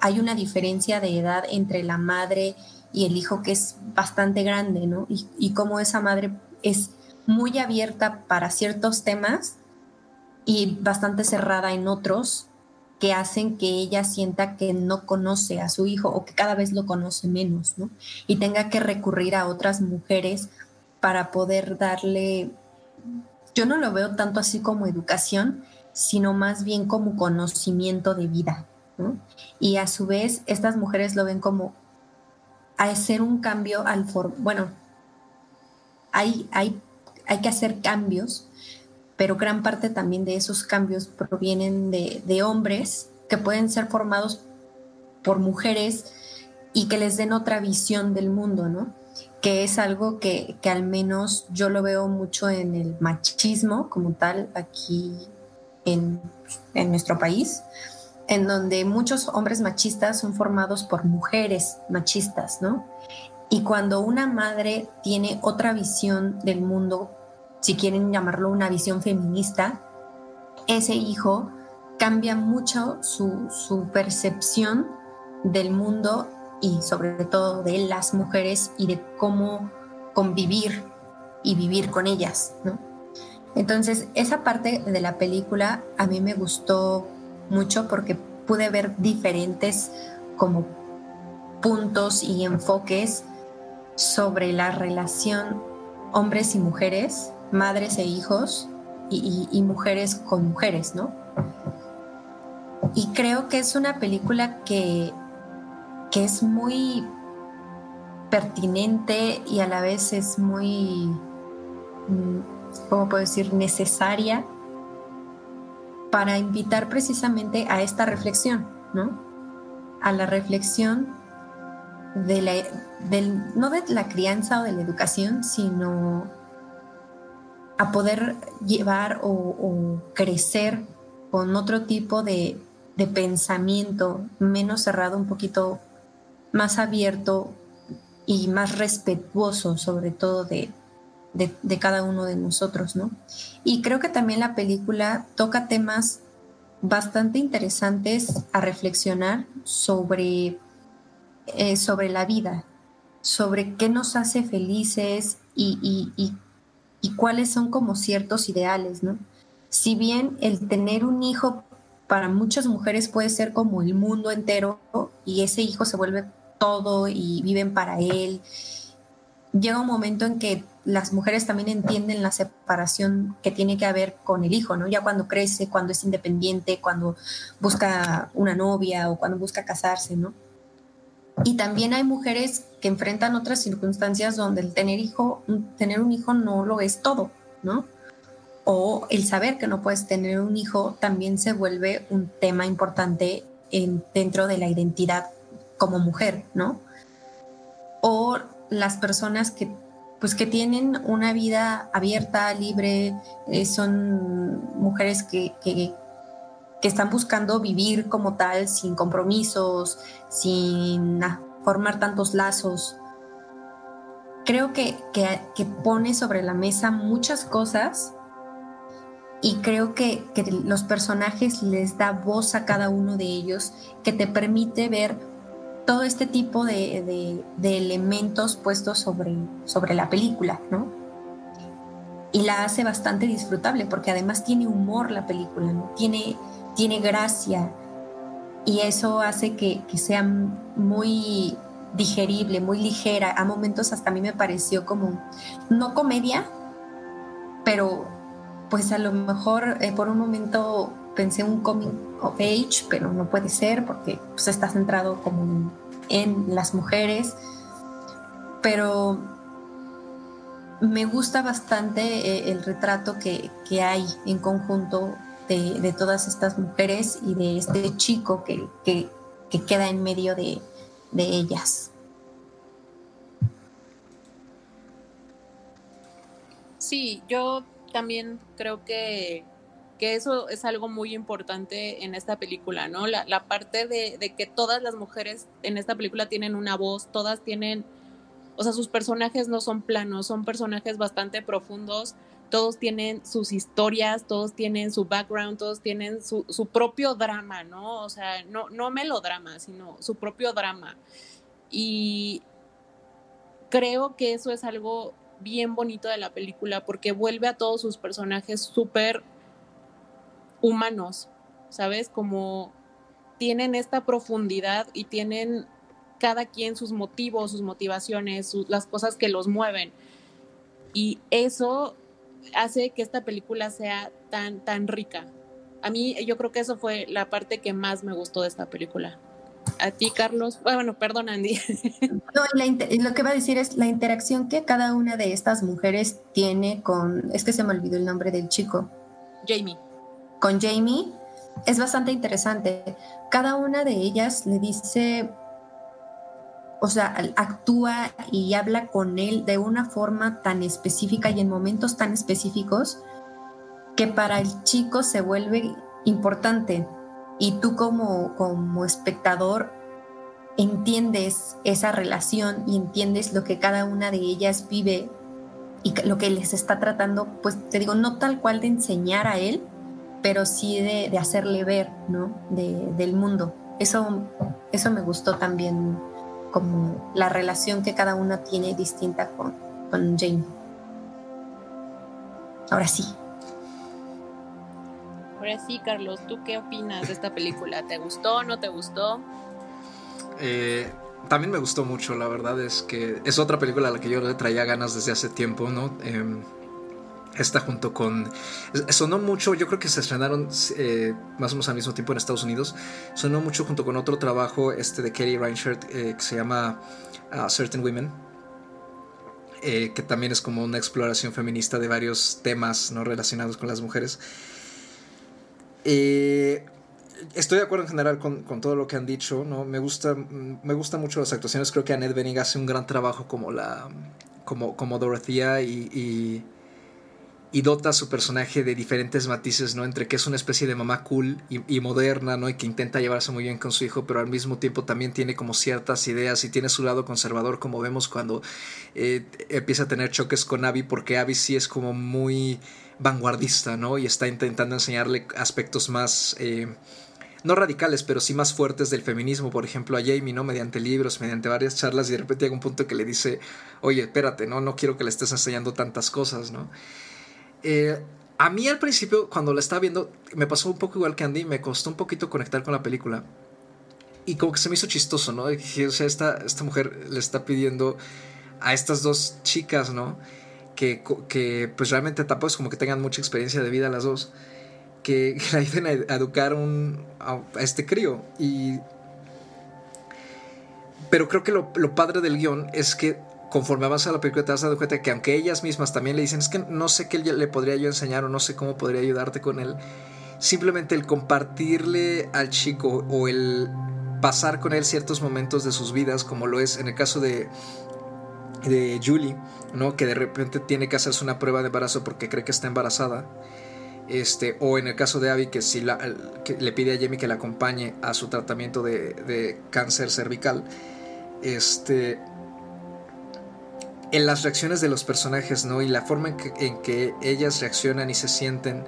hay una diferencia de edad entre la madre y el hijo que es bastante grande, ¿no? Y, y cómo esa madre es muy abierta para ciertos temas y bastante cerrada en otros que hacen que ella sienta que no conoce a su hijo o que cada vez lo conoce menos, ¿no? Y tenga que recurrir a otras mujeres para poder darle, yo no lo veo tanto así como educación, sino más bien como conocimiento de vida, y a su vez, estas mujeres lo ven como hacer un cambio al for bueno, hay, hay, hay que hacer cambios, pero gran parte también de esos cambios provienen de, hombres que pueden ser formados por mujeres y que les den otra visión del mundo, ¿no? Que es algo que, que al menos yo lo veo mucho en el machismo como tal aquí en, nuestro país en donde muchos hombres machistas son formados por mujeres machistas, ¿no? Y cuando una madre tiene otra visión del mundo, si quieren llamarlo una visión feminista, ese hijo cambia mucho su, percepción del mundo y sobre todo de las mujeres y de cómo convivir y vivir con ellas, ¿no? Entonces, esa parte de la película a mí me gustó mucho porque pude ver diferentes como puntos y enfoques sobre la relación hombres y mujeres, madres e hijos y, mujeres con mujeres, ¿no? Y creo que es una película que, que es muy pertinente y a la vez es muy, mm, ¿cómo puedo decir?, necesaria para invitar precisamente a esta reflexión, ¿no? A la reflexión de la, del, no de la crianza o de la educación, sino a poder llevar o, crecer con otro tipo de, pensamiento menos cerrado, un poquito más abierto y más respetuoso sobre todo de, de, cada uno de nosotros, ¿no? Y creo que también la película toca temas bastante interesantes a reflexionar sobre, eh, sobre la vida, sobre qué nos hace felices y, y, cuáles son como ciertos ideales, ¿no? Si bien el tener un hijo para muchas mujeres puede ser como el mundo entero y ese hijo se vuelve todo y viven para él, llega un momento en que las mujeres también entienden la separación que tiene que haber con el hijo, ¿no? Ya cuando crece, cuando es independiente, cuando busca una novia o cuando busca casarse, ¿no? Y también hay mujeres que enfrentan otras circunstancias donde el tener hijo, tener un hijo no lo es todo, ¿no? O el saber que no puedes tener un hijo también se vuelve un tema importante en, dentro de la identidad como mujer, ¿no? O las personas que pues que tienen una vida abierta, libre, eh, son mujeres que, que, están buscando vivir como tal, sin compromisos, sin formar tantos lazos. Creo que, que, pone sobre la mesa muchas cosas y creo que, que los personajes les da voz a cada uno de ellos, que te permite ver todo este tipo de, elementos puestos sobre, sobre la película, ¿no? Y la hace bastante disfrutable porque además tiene humor la película, ¿no? Tiene, tiene gracia y eso hace que, sea muy digerible, muy ligera. A momentos hasta a mí me pareció como, no comedia, pero pues a lo mejor eh, por un momento pensé un coming of age, pero no puede ser porque pues, está centrado como en las mujeres. Pero me gusta bastante eh, el retrato que, hay en conjunto de, todas estas mujeres y de este chico que, queda en medio de, de ellas. Sí, yo también creo que, eso es algo muy importante en esta película, ¿no? La, parte de, que todas las mujeres en esta película tienen una voz, todas tienen, o sea, sus personajes no son planos, son personajes bastante profundos, todos tienen sus historias, todos tienen su background, todos tienen su, propio drama, ¿no? O sea, no melodrama, sino su propio drama. Y creo que eso es algo bien bonito de la película porque vuelve a todos sus personajes súper humanos, ¿sabes? Como tienen esta profundidad y tienen cada quien sus motivos, sus motivaciones, las cosas que los mueven. Y eso hace que esta película sea tan, tan rica. A mí yo creo que eso fue la parte que más me gustó de esta película. A ti, Carlos. Bueno, perdón, Andy. No, lo que va a decir es la interacción que cada una de estas mujeres tiene con. Es que se me olvidó el nombre del chico. Jamie. Con Jamie es bastante interesante. Cada una de ellas le dice. O sea, actúa y habla con él de una forma tan específica y en momentos tan específicos que para el chico se vuelve importante y tú como, como espectador entiendes esa relación y entiendes lo que cada una de ellas vive y lo que les está tratando, pues te digo, no tal cual de enseñar a él, pero sí de, hacerle ver, ¿no? del mundo. Eso, eso me gustó también, como la relación que cada una tiene distinta con, con Jane. Ahora sí. Ahora sí, Carlos, ¿tú qué opinas de esta película? ¿Te gustó? ¿No te gustó? Eh, también me gustó mucho, la verdad es que es otra película a la que yo le traía ganas desde hace tiempo, ¿no? Eh, esta junto con... Sonó mucho, yo creo que se estrenaron eh, más o menos al mismo tiempo en Estados Unidos. Sonó mucho junto con otro trabajo este de Katie Reinshirt que se llama uh, Certain Women. que también es como una exploración feminista de varios temas no relacionados con las mujeres. Eh, estoy de acuerdo en general con, todo lo que han dicho, ¿no? Me gusta, me gusta mucho las actuaciones. Creo que Annette Bening hace un gran trabajo como la. como, como Dorothea y, dota a su personaje de diferentes matices, ¿no? Entre que es una especie de mamá cool y, moderna, ¿no? Y que intenta llevarse muy bien con su hijo, pero al mismo tiempo también tiene como ciertas ideas y tiene su lado conservador, como vemos cuando eh, empieza a tener choques con Abby, porque Abby sí es como muy vanguardista, ¿no? Y está intentando enseñarle aspectos más, eh, no radicales, pero sí más fuertes del feminismo, por ejemplo, a Jamie, ¿no? Mediante libros, mediante varias charlas, y de repente llega un punto que le dice, oye, espérate, ¿no? No quiero que le estés enseñando tantas cosas, ¿no? Eh, a mí al principio, cuando la estaba viendo, me pasó un poco igual que Andy, me costó un poquito conectar con la película. Y como que se me hizo chistoso, ¿no? O sea, esta, esta mujer le está pidiendo a estas dos chicas, ¿no? que, pues realmente tampoco es como que tengan mucha experiencia de vida las dos, que, la ayuden a, educar a, este crío. Pero creo que lo, padre del guion es que conforme avanza la película te das dando cuenta que aunque ellas mismas también le dicen es que no sé qué le podría yo enseñar o no sé cómo podría ayudarte con él, simplemente el compartirle al chico o el pasar con él ciertos momentos de sus vidas, como lo es en el caso de, de Julie, ¿no? Que de repente tiene que hacerse una prueba de embarazo porque cree que está embarazada. Este, o en el caso de Abby, que si la, le pide a Jamie que la acompañe a su tratamiento de, cáncer cervical. Este. En las reacciones de los personajes, ¿no? Y la forma en que, ellas reaccionan y se sienten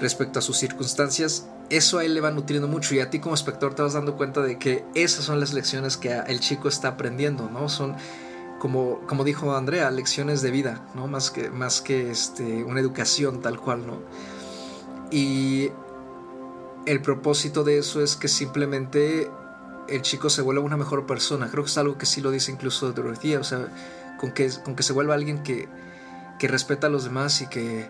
respecto a sus circunstancias, eso a él le va nutriendo mucho y a ti como espectador te vas dando cuenta de que esas son las lecciones que el chico está aprendiendo, ¿no? Son como, como dijo Andrea, lecciones de vida, ¿no? Más que, más que este, una educación tal cual, ¿no? Y el propósito de eso es que simplemente el chico se vuelva una mejor persona. Creo que es algo que sí lo dice incluso Dorothy, o sea, con que, con que se vuelva alguien que, que respeta a los demás y que,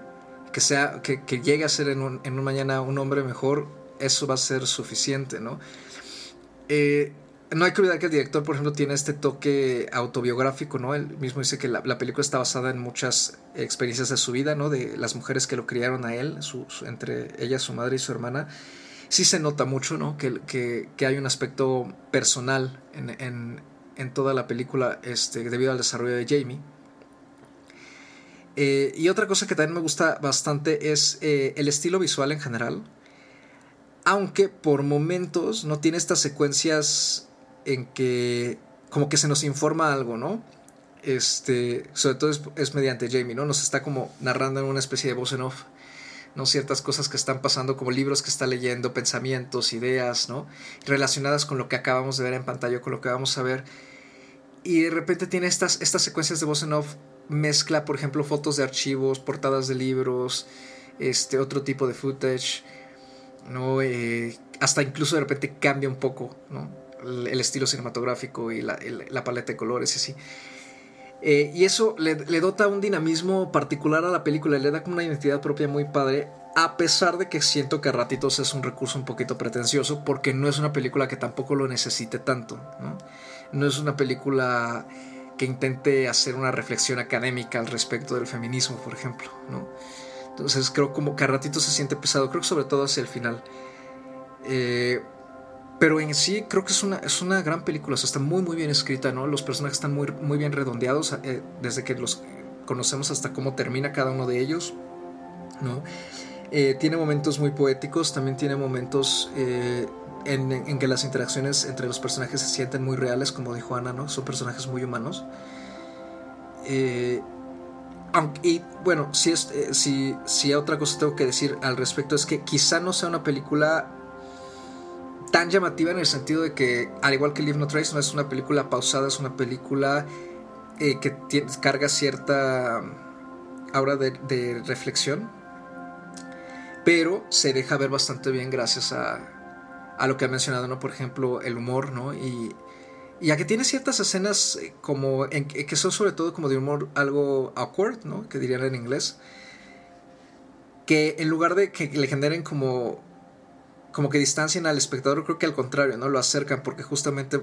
que, sea, que, llegue a ser en un, en un, mañana un hombre mejor, eso va a ser suficiente, ¿no? Eh, no hay que olvidar que el director, por ejemplo, tiene este toque autobiográfico, ¿no? Él mismo dice que la, película está basada en muchas experiencias de su vida, ¿no? De las mujeres que lo criaron a él, entre ella, su madre y su hermana. Sí se nota mucho, ¿no? Que, que, hay un aspecto personal en, en, toda la película este, debido al desarrollo de Jamie. Eh, y otra cosa que también me gusta bastante es eh, el estilo visual en general. Aunque por momentos no tiene estas secuencias en que como que se nos informa algo, ¿no? Este, sobre todo es, mediante Jamie, ¿no? Nos está como narrando en una especie de voz en off, ¿no? Ciertas cosas que están pasando, como libros que está leyendo, pensamientos, ideas, ¿no? Relacionadas con lo que acabamos de ver en pantalla, con lo que vamos a ver. Y de repente tiene estas, estas secuencias de voz en off, mezcla, por ejemplo, fotos de archivos, portadas de libros, este, otro tipo de footage, ¿no? Eh, hasta incluso de repente cambia un poco, ¿no? el estilo cinematográfico y la, paleta de colores y así. Eh, y eso le, dota un dinamismo particular a la película, le da como una identidad propia muy padre, a pesar de que siento que a ratitos es un recurso un poquito pretencioso, porque no es una película que tampoco lo necesite tanto, ¿no? No es una película que intente hacer una reflexión académica al respecto del feminismo, por ejemplo, ¿no? Entonces creo como que a ratitos se siente pesado, creo que sobre todo hacia el final. Eh, pero en sí creo que es una, es una gran película, está muy muy bien escrita, ¿no? Los personajes están muy, muy bien redondeados eh, desde que los conocemos hasta cómo termina cada uno de ellos, ¿no? Eh, tiene momentos muy poéticos, también tiene momentos eh, en, que las interacciones entre los personajes se sienten muy reales, como dijo Ana, ¿no? Son personajes muy humanos. y bueno, si, es, si, si otra cosa tengo que decir al respecto es que quizá no sea una película tan llamativa en el sentido de que, al igual que Live No Trace, no es una película pausada, es una película eh, que carga cierta aura de, reflexión, pero se deja ver bastante bien gracias a, a lo que ha mencionado, ¿no? Por ejemplo, el humor, ¿no? Y, y a que tiene ciertas escenas eh, como que son sobre todo como de humor algo awkward, ¿no? Que dirían en inglés. Que en lugar de que le generen como como que distancian al espectador, creo que al contrario, ¿no? Lo acercan porque justamente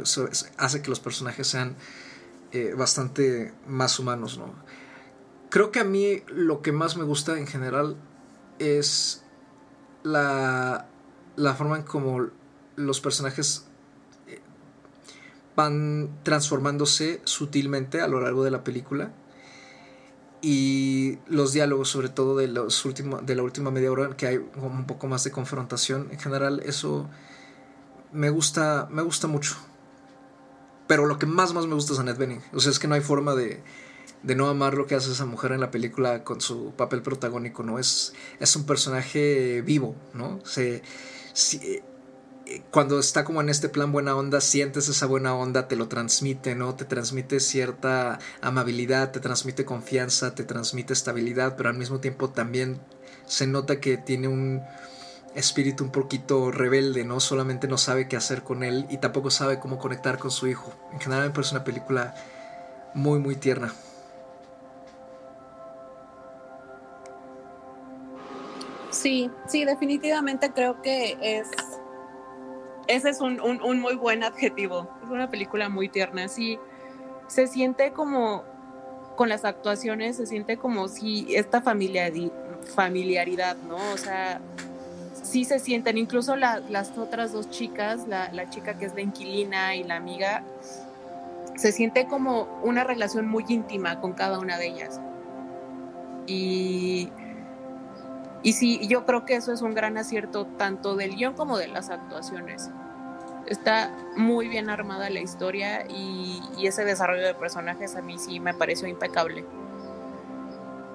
hace que los personajes sean eh, bastante más humanos, ¿no? Creo que a mí lo que más me gusta en general es la, la forma en como los personajes eh, van transformándose sutilmente a lo largo de la película y los diálogos, sobre todo de, los de la última media hora, que hay un poco más de confrontación, en general eso me gusta, me gusta mucho. Pero lo que más, más me gusta es Annette Bening. O sea, es que no hay forma de, de no amar lo que hace esa mujer en la película con su papel protagónico, ¿no? Es, es un personaje vivo, ¿no? Se, cuando está como en este plan buena onda, sientes esa buena onda, te lo transmite, ¿no? Te transmite cierta amabilidad, te transmite confianza, te transmite estabilidad, pero al mismo tiempo también se nota que tiene un espíritu un poquito rebelde, ¿no? Solamente no sabe qué hacer con él y tampoco sabe cómo conectar con su hijo. En general me parece una película muy, muy tierna. Sí, sí, definitivamente creo que es ese es un, muy buen adjetivo. Es una película muy tierna. Sí, se siente como, con las actuaciones, se siente como si esta familiaridad, ¿no? O sea, sí se sienten, incluso las otras dos chicas, la, la, chica que es la inquilina y la amiga, se siente como una relación muy íntima con cada una de ellas. Y, y sí, yo creo que eso es un gran acierto tanto del guion como de las actuaciones. Está muy bien armada la historia y, ese desarrollo de personajes a mí sí me pareció impecable.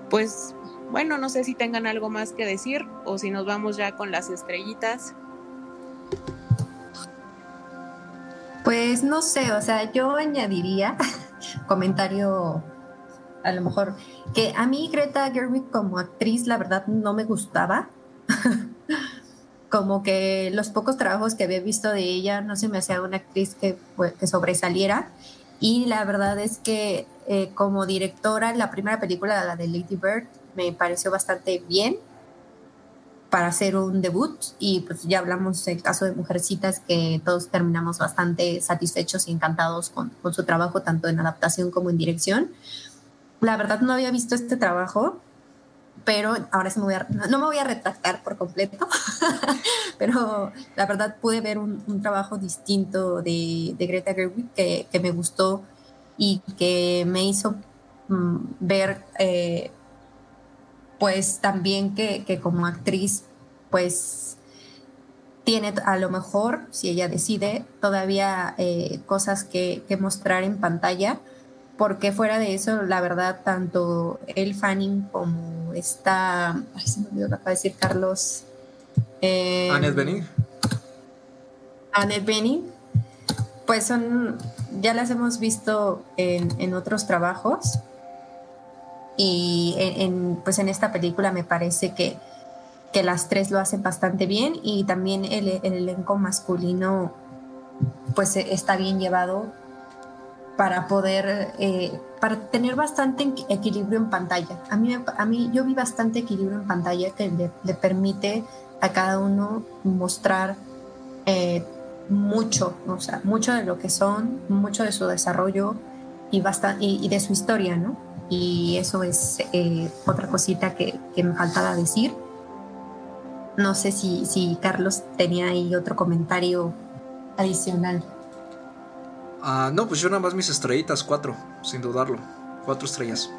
Pues bueno, no sé si tengan algo más que decir o si nos vamos ya con las estrellitas. Pues no sé, o sea, yo añadiría comentario a lo mejor que a mí Greta Gerwig como actriz la verdad no me gustaba. como que los pocos trabajos que había visto de ella no se me hacía una actriz que, que sobresaliera. Y la verdad es que eh, como directora, la primera película, la de Lady Bird, me pareció bastante bien para hacer un debut y pues ya hablamos del caso de Mujercitas que todos terminamos bastante satisfechos y encantados con, con, su trabajo tanto en adaptación como en dirección. La verdad no había visto este trabajo, pero ahora sí me voy a, no me voy a retractar por completo, pero la verdad pude ver un, trabajo distinto de, Greta Gerwig que, me gustó y que me hizo mm, ver... Eh, pues también que, como actriz, pues tiene a lo mejor, si ella decide, todavía eh, cosas que, mostrar en pantalla, porque fuera de eso, la verdad, tanto el Fanning como está, ay, se me olvidó que decir Carlos. Eh, Annette Bening. Annette Bening, pues son, ya las hemos visto en, en otros trabajos, y en, pues en esta película me parece que, que, las tres lo hacen bastante bien y también el, el, elenco masculino pues está bien llevado para poder, eh, para tener bastante equilibrio en pantalla. A mí, a mí yo vi bastante equilibrio en pantalla que le, permite a cada uno mostrar eh, mucho, o sea, mucho de lo que son, mucho de su desarrollo y, y de su historia, ¿no? y eso es eh, otra cosita que, que, me faltaba decir. No sé si, si Carlos tenía ahí otro comentario adicional. Uh, no, pues yo nada más mis estrellitas, cuatro, sin dudarlo. Cuatro estrellas.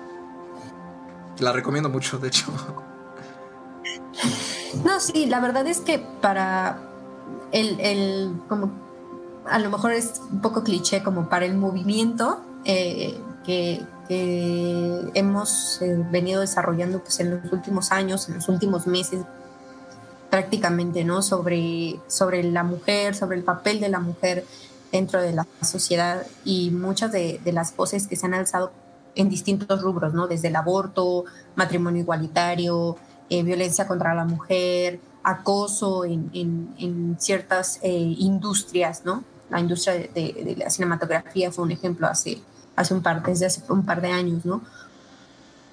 La recomiendo mucho, de hecho. No, sí, la verdad es que para el, el como a lo mejor es un poco cliché como para el movimiento eh, que, que hemos eh, venido desarrollando pues, en los últimos años, en los últimos meses prácticamente, ¿no? Sobre, sobre la mujer, sobre el papel de la mujer dentro de la sociedad y muchas de, de las voces que se han alzado en distintos rubros, ¿no? Desde el aborto, matrimonio igualitario, eh, violencia contra la mujer, acoso en, en, en ciertas eh, industrias, ¿no? La industria de, de, la cinematografía fue un ejemplo hace hace un par, desde hace un par de años, ¿no?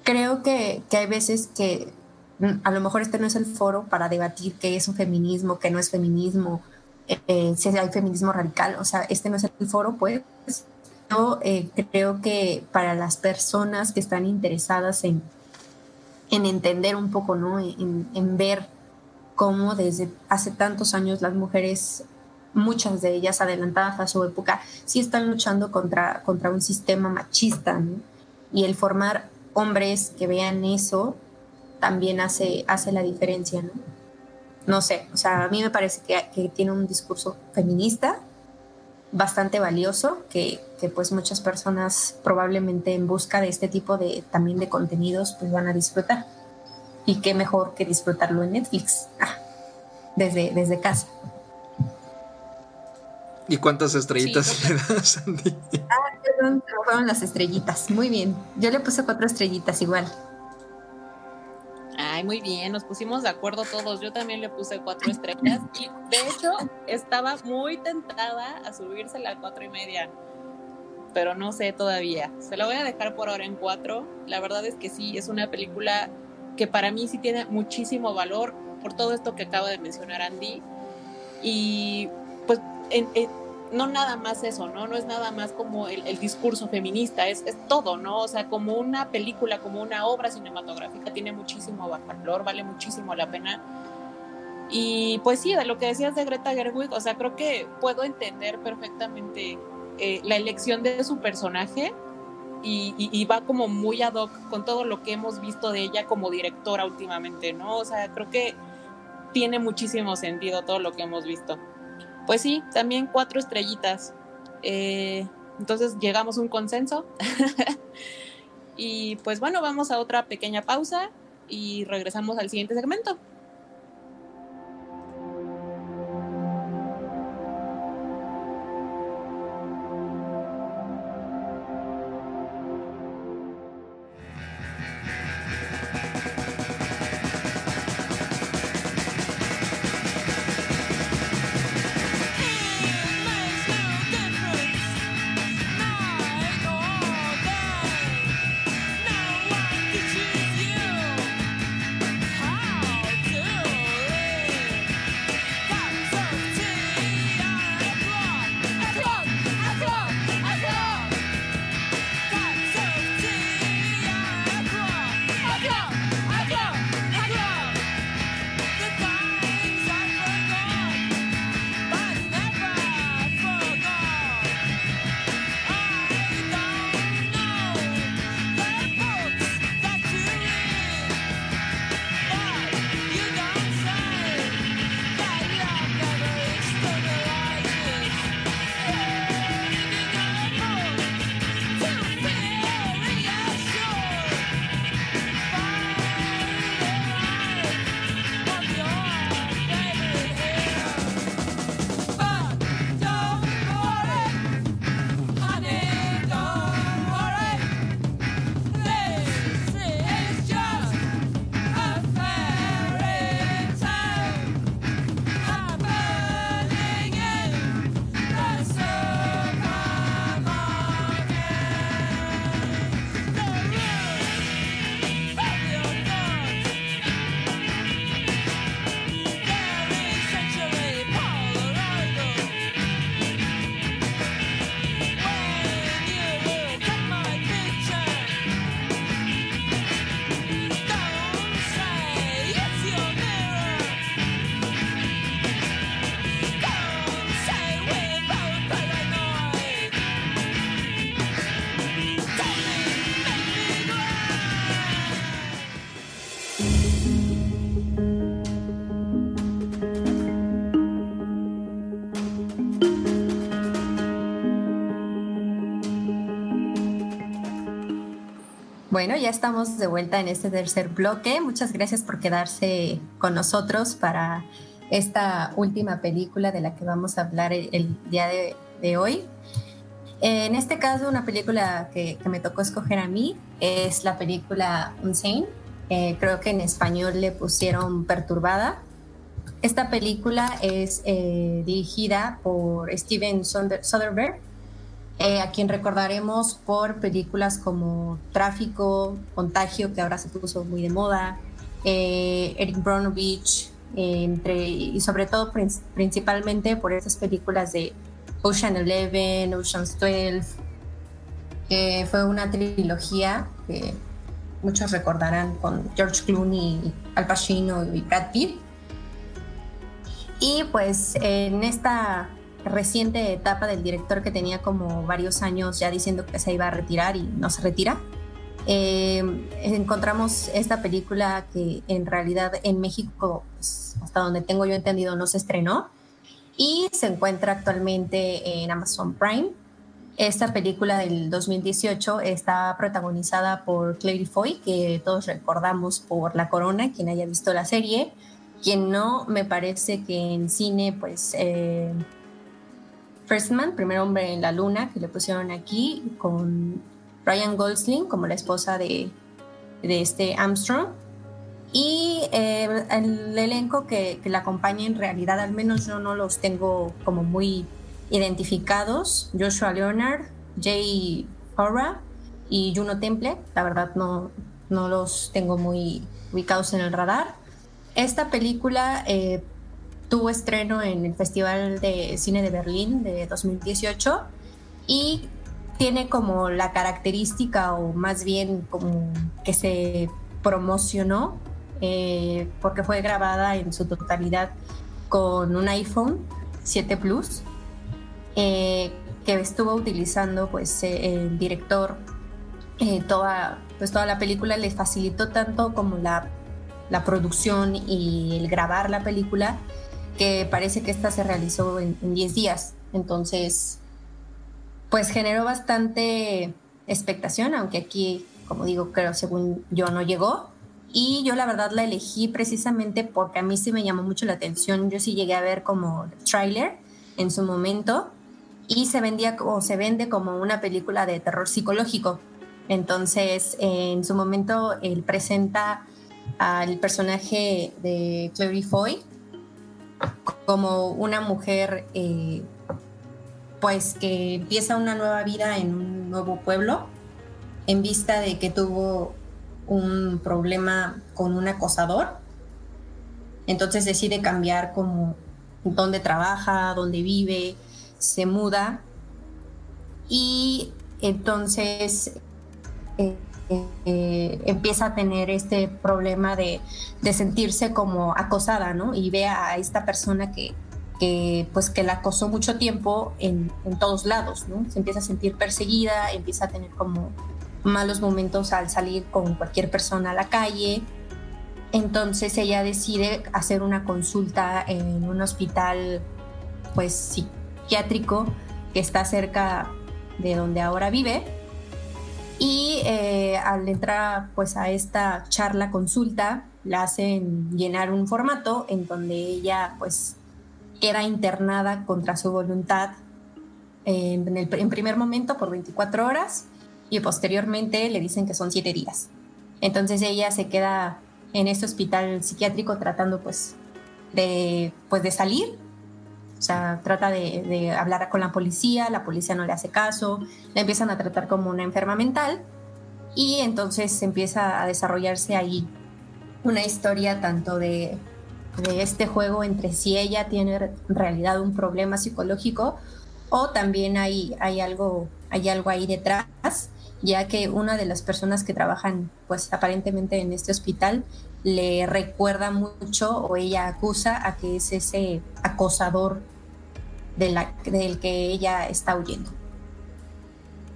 Creo que, que hay veces que mm, a lo mejor este no es el foro para debatir qué es un feminismo, qué no es feminismo, eh, si hay feminismo radical, o sea, este no es el foro, pues. Yo eh, creo que para las personas que están interesadas en, en entender un poco, ¿no? En, en ver cómo desde hace tantos años las mujeres muchas de ellas adelantadas a su época, sí están luchando contra, contra un sistema machista, ¿no? Y el formar hombres que vean eso también hace, hace la diferencia, ¿no? No sé, o sea, a mí me parece que, que tiene un discurso feminista bastante valioso, que, que, pues muchas personas probablemente en busca de este tipo de también de contenidos pues van a disfrutar. Y qué mejor que disfrutarlo en Netflix, ah, desde, desde casa. ¿Y cuántas estrellitas sí, le das, Andy? Ah, perdón, fueron las estrellitas. Muy bien. Yo le puse cuatro estrellitas igual. Muy bien, nos pusimos de acuerdo todos. Yo también le puse cuatro estrellas y de hecho estaba muy tentada a subirse a cuatro y media, pero no sé todavía. Se la voy a dejar por ahora en cuatro. La verdad es que sí, es una película que para mí sí tiene muchísimo valor por todo esto que acaba de mencionar Andy. Y pues en, no nada más eso, ¿no? No es nada más como el, discurso feminista, es, es, todo, ¿no? O sea, como una película, como una obra cinematográfica, tiene muchísimo valor, vale muchísimo la pena. Y pues sí, de lo que decías de Greta Gerwig, o sea, creo que puedo entender perfectamente eh, la elección de su personaje y, y, y, va como muy ad hoc con todo lo que hemos visto de ella como directora últimamente, ¿no? O sea, creo que tiene muchísimo sentido todo lo que hemos visto. Pues sí, también cuatro estrellitas. Eh, entonces llegamos a un consenso. y pues bueno, vamos a otra pequeña pausa y regresamos al siguiente segmento. Bueno, ya estamos de vuelta en este tercer bloque. Muchas gracias por quedarse con nosotros para esta última película de la que vamos a hablar el, día de, hoy. En este caso, una película que, me tocó escoger a mí es la película Insane. Eh, creo que en español le pusieron Perturbada. Esta película es eh, dirigida por Steven Soderbergh eh, a quien recordaremos por películas como Tráfico, Contagio, que ahora se puso muy de moda, eh, Eric Bronovich, entre, y sobre todo principalmente por esas películas de Ocean Eleven, Ocean's 12, que fue una trilogía que muchos recordarán con George Clooney, Al Pacino y Brad Pitt. Y pues en esta reciente etapa del director que tenía como varios años ya diciendo que se iba a retirar y no se retira. Eh, encontramos esta película que en realidad en México, pues, hasta donde tengo yo entendido, no se estrenó y se encuentra actualmente en Amazon Prime. Esta película del 2018 está protagonizada por Claire Foy, que todos recordamos por La Corona, quien haya visto la serie. Quien no, me parece que en cine, pues eh, First Man, Primer Hombre en la Luna, que le pusieron aquí, con Ryan Gosling como la esposa de, de este Armstrong. Y eh, el elenco que, que, la acompaña en realidad, al menos yo no los tengo como muy identificados. Joshua Leonard, Jay Hora y Juno Temple, la verdad no, no los tengo muy ubicados en el radar. Esta película eh, tuvo estreno en el Festival de Cine de Berlín de 2018 y tiene como la característica o más bien como que se promocionó eh, porque fue grabada en su totalidad con un iPhone 7 Plus eh, que estuvo utilizando pues eh, el director toda pues toda la película. Le facilitó tanto como la, la producción y el grabar la película que parece que esta se realizó en 10 días. Entonces, pues generó bastante expectación, aunque aquí, como digo, creo según yo no llegó. Y yo la verdad la elegí precisamente porque a mí sí me llamó mucho la atención. Yo sí llegué a ver como trailer en su momento y se vendía o se vende como una película de terror psicológico. Entonces, en su momento él presenta al personaje de Clary Foy como una mujer eh, pues que empieza una nueva vida en un nuevo pueblo en vista de que tuvo un problema con un acosador. Entonces decide cambiar como dónde trabaja, dónde vive, se muda y entonces eh, eh, empieza a tener este problema de, sentirse como acosada, ¿no? Y ve a esta persona que, pues que la acosó mucho tiempo en, todos lados, ¿no? Se empieza a sentir perseguida, empieza a tener como malos momentos al salir con cualquier persona a la calle. Entonces ella decide hacer una consulta en un hospital pues psiquiátrico que está cerca de donde ahora vive y eh, al entrar pues a esta charla consulta, la hacen llenar un formato en donde ella pues queda internada contra su voluntad en, el, en primer momento por 24 horas y posteriormente le dicen que son 7 días. Entonces ella se queda en este hospital psiquiátrico tratando pues de, pues de salir. O sea, trata de, de hablar con la policía, la policía no le hace caso, la empiezan a tratar como una enferma mental y entonces empieza a desarrollarse ahí una historia tanto de, este juego entre si ella tiene en realidad un problema psicológico o también hay, hay, algo, hay algo ahí detrás, ya que una de las personas que trabajan pues aparentemente en este hospital le recuerda mucho o ella acusa a que es ese acosador de la, del que ella está huyendo.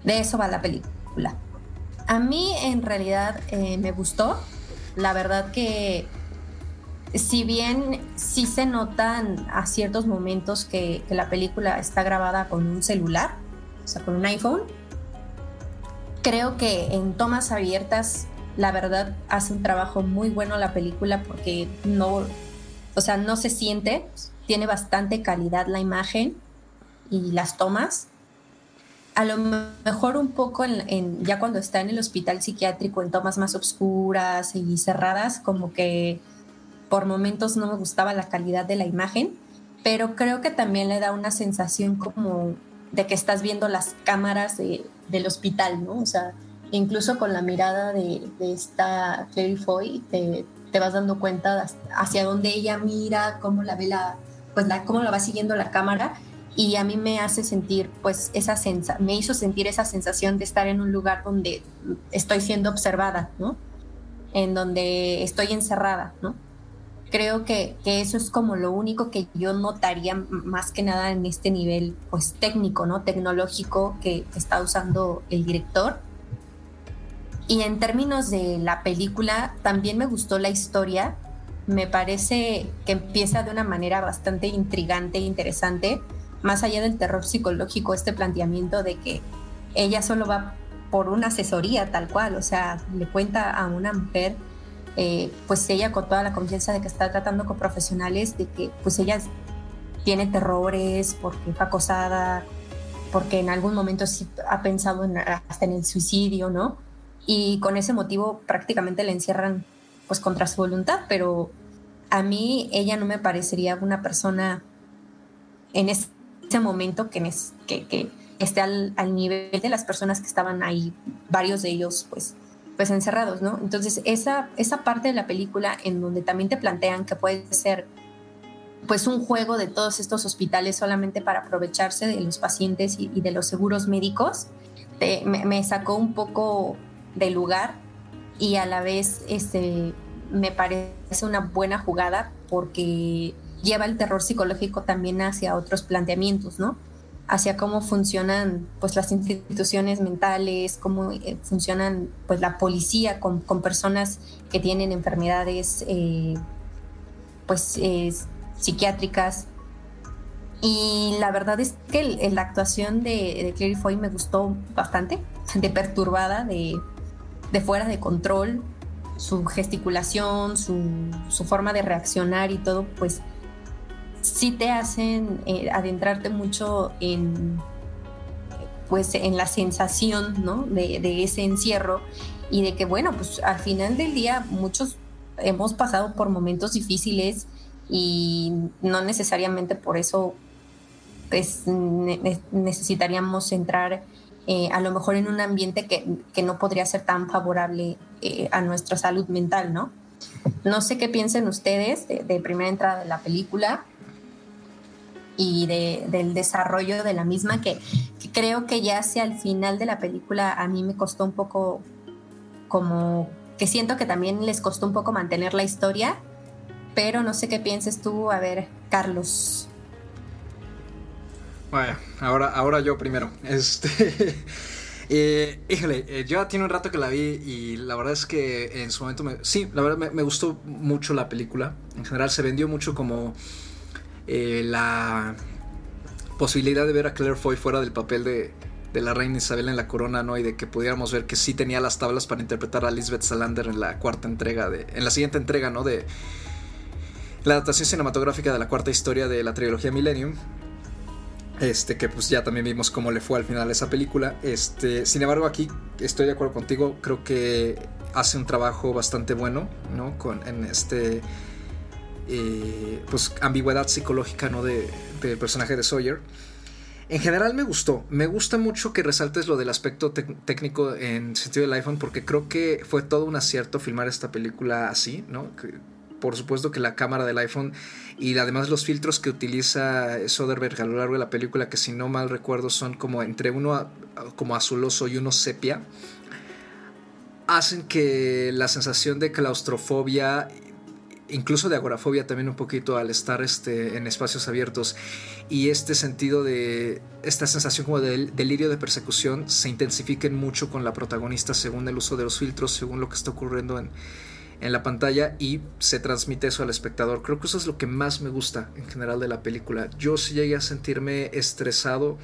De eso va la película. A mí en realidad eh, me gustó. La verdad que si bien sí se notan a ciertos momentos que, la película está grabada con un celular, o sea, con un iPhone, creo que en tomas abiertas, la verdad, hace un trabajo muy bueno la película porque no, o sea, no se siente, tiene bastante calidad la imagen y las tomas. A lo mejor un poco en, ya cuando está en el hospital psiquiátrico en tomas más oscuras y cerradas, como que por momentos no me gustaba la calidad de la imagen, pero creo que también le da una sensación como de que estás viendo las cámaras del hospital, ¿no? O sea, incluso con la mirada de, esta Clary Foy te, te, vas dando cuenta hacia dónde ella mira, cómo la ve la, pues la, cómo la va siguiendo la cámara y a mí me hace sentir, pues, esa sensa me hizo sentir esa sensación de estar en un lugar donde estoy siendo observada, ¿no? En donde estoy encerrada, ¿no? creo que, eso es como lo único que yo notaría más que nada en este nivel pues técnico, ¿no? Tecnológico que, está usando el director. Y en términos de la película, también me gustó la historia. Me parece que empieza de una manera bastante intrigante e interesante, más allá del terror psicológico, este planteamiento de que ella solo va por una asesoría tal cual, o sea, le cuenta a una mujer eh, pues ella con toda la confianza de que está tratando con profesionales, de que pues ella tiene terrores porque fue acosada, porque en algún momento sí ha pensado en, hasta en el suicidio, ¿no? Y con ese motivo prácticamente la encierran pues contra su voluntad, pero a mí ella no me parecería una persona en ese momento que, que, que esté al, nivel de las personas que estaban ahí, varios de ellos pues pues encerrados, ¿no? Entonces, esa, esa parte de la película en donde también te plantean que puede ser pues un juego de todos estos hospitales solamente para aprovecharse de los pacientes y, de los seguros médicos, me, sacó un poco de lugar y a la vez este, me parece una buena jugada porque lleva el terror psicológico también hacia otros planteamientos, ¿no? hacia cómo funcionan pues las instituciones mentales, cómo eh, funcionan pues la policía con, personas que tienen enfermedades eh, pues psiquiátricas. Y la verdad es que la actuación de, de Clary Foy me gustó bastante, de perturbada, de, fuera de control, su gesticulación, su, su forma de reaccionar y todo, pues sí te hacen eh, adentrarte mucho en, pues, en la sensación ¿no? de, ese encierro y de que, bueno, pues al final del día muchos hemos pasado por momentos difíciles y no necesariamente por eso pues, necesitaríamos entrar eh, a lo mejor en un ambiente que, no podría ser tan favorable eh, a nuestra salud mental, ¿no? No sé qué piensen ustedes de, de primera entrada de la película y de, del desarrollo de la misma, que, creo que ya hacia el final de la película a mí me costó un poco como que siento que también les costó un poco mantener la historia, pero no sé qué pienses tú, a ver, Carlos. Bueno, ahora, ahora yo primero. Este. Eh, híjole, eh, yo tiene un rato que la vi y la verdad es que en su momento me, sí, la verdad me, gustó mucho la película. En general se vendió mucho como eh, la posibilidad de ver a Claire Foy fuera del papel de, la reina Isabel en la corona, ¿no? Y de que pudiéramos ver que sí tenía las tablas para interpretar a Lisbeth Salander en la cuarta entrega de. En la siguiente entrega, ¿no? De la adaptación cinematográfica de la cuarta historia de la trilogía Millennium. Este, que pues ya también vimos cómo le fue al final esa película. Este, sin embargo, aquí estoy de acuerdo contigo. Creo que hace un trabajo bastante bueno, ¿no? Con, en este eh, pues ambigüedad psicológica ¿no? de, del personaje de Sawyer. En general me gustó, me gusta mucho que resaltes lo del aspecto técnico en sentido del iPhone porque creo que fue todo un acierto filmar esta película así, ¿no? Por supuesto que la cámara del iPhone y además los filtros que utiliza Soderbergh a lo largo de la película que si no mal recuerdo son como entre uno como azuloso y uno sepia hacen que la sensación de claustrofobia incluso de agorafobia también un poquito al estar este, en espacios abiertos y este sentido de esta sensación como de delirio de persecución se intensifiquen mucho con la protagonista según el uso de los filtros, según lo que está ocurriendo en, en la pantalla y se transmite eso al espectador. Creo que eso es lo que más me gusta en general de la película. Yo sí llegué a sentirme estresado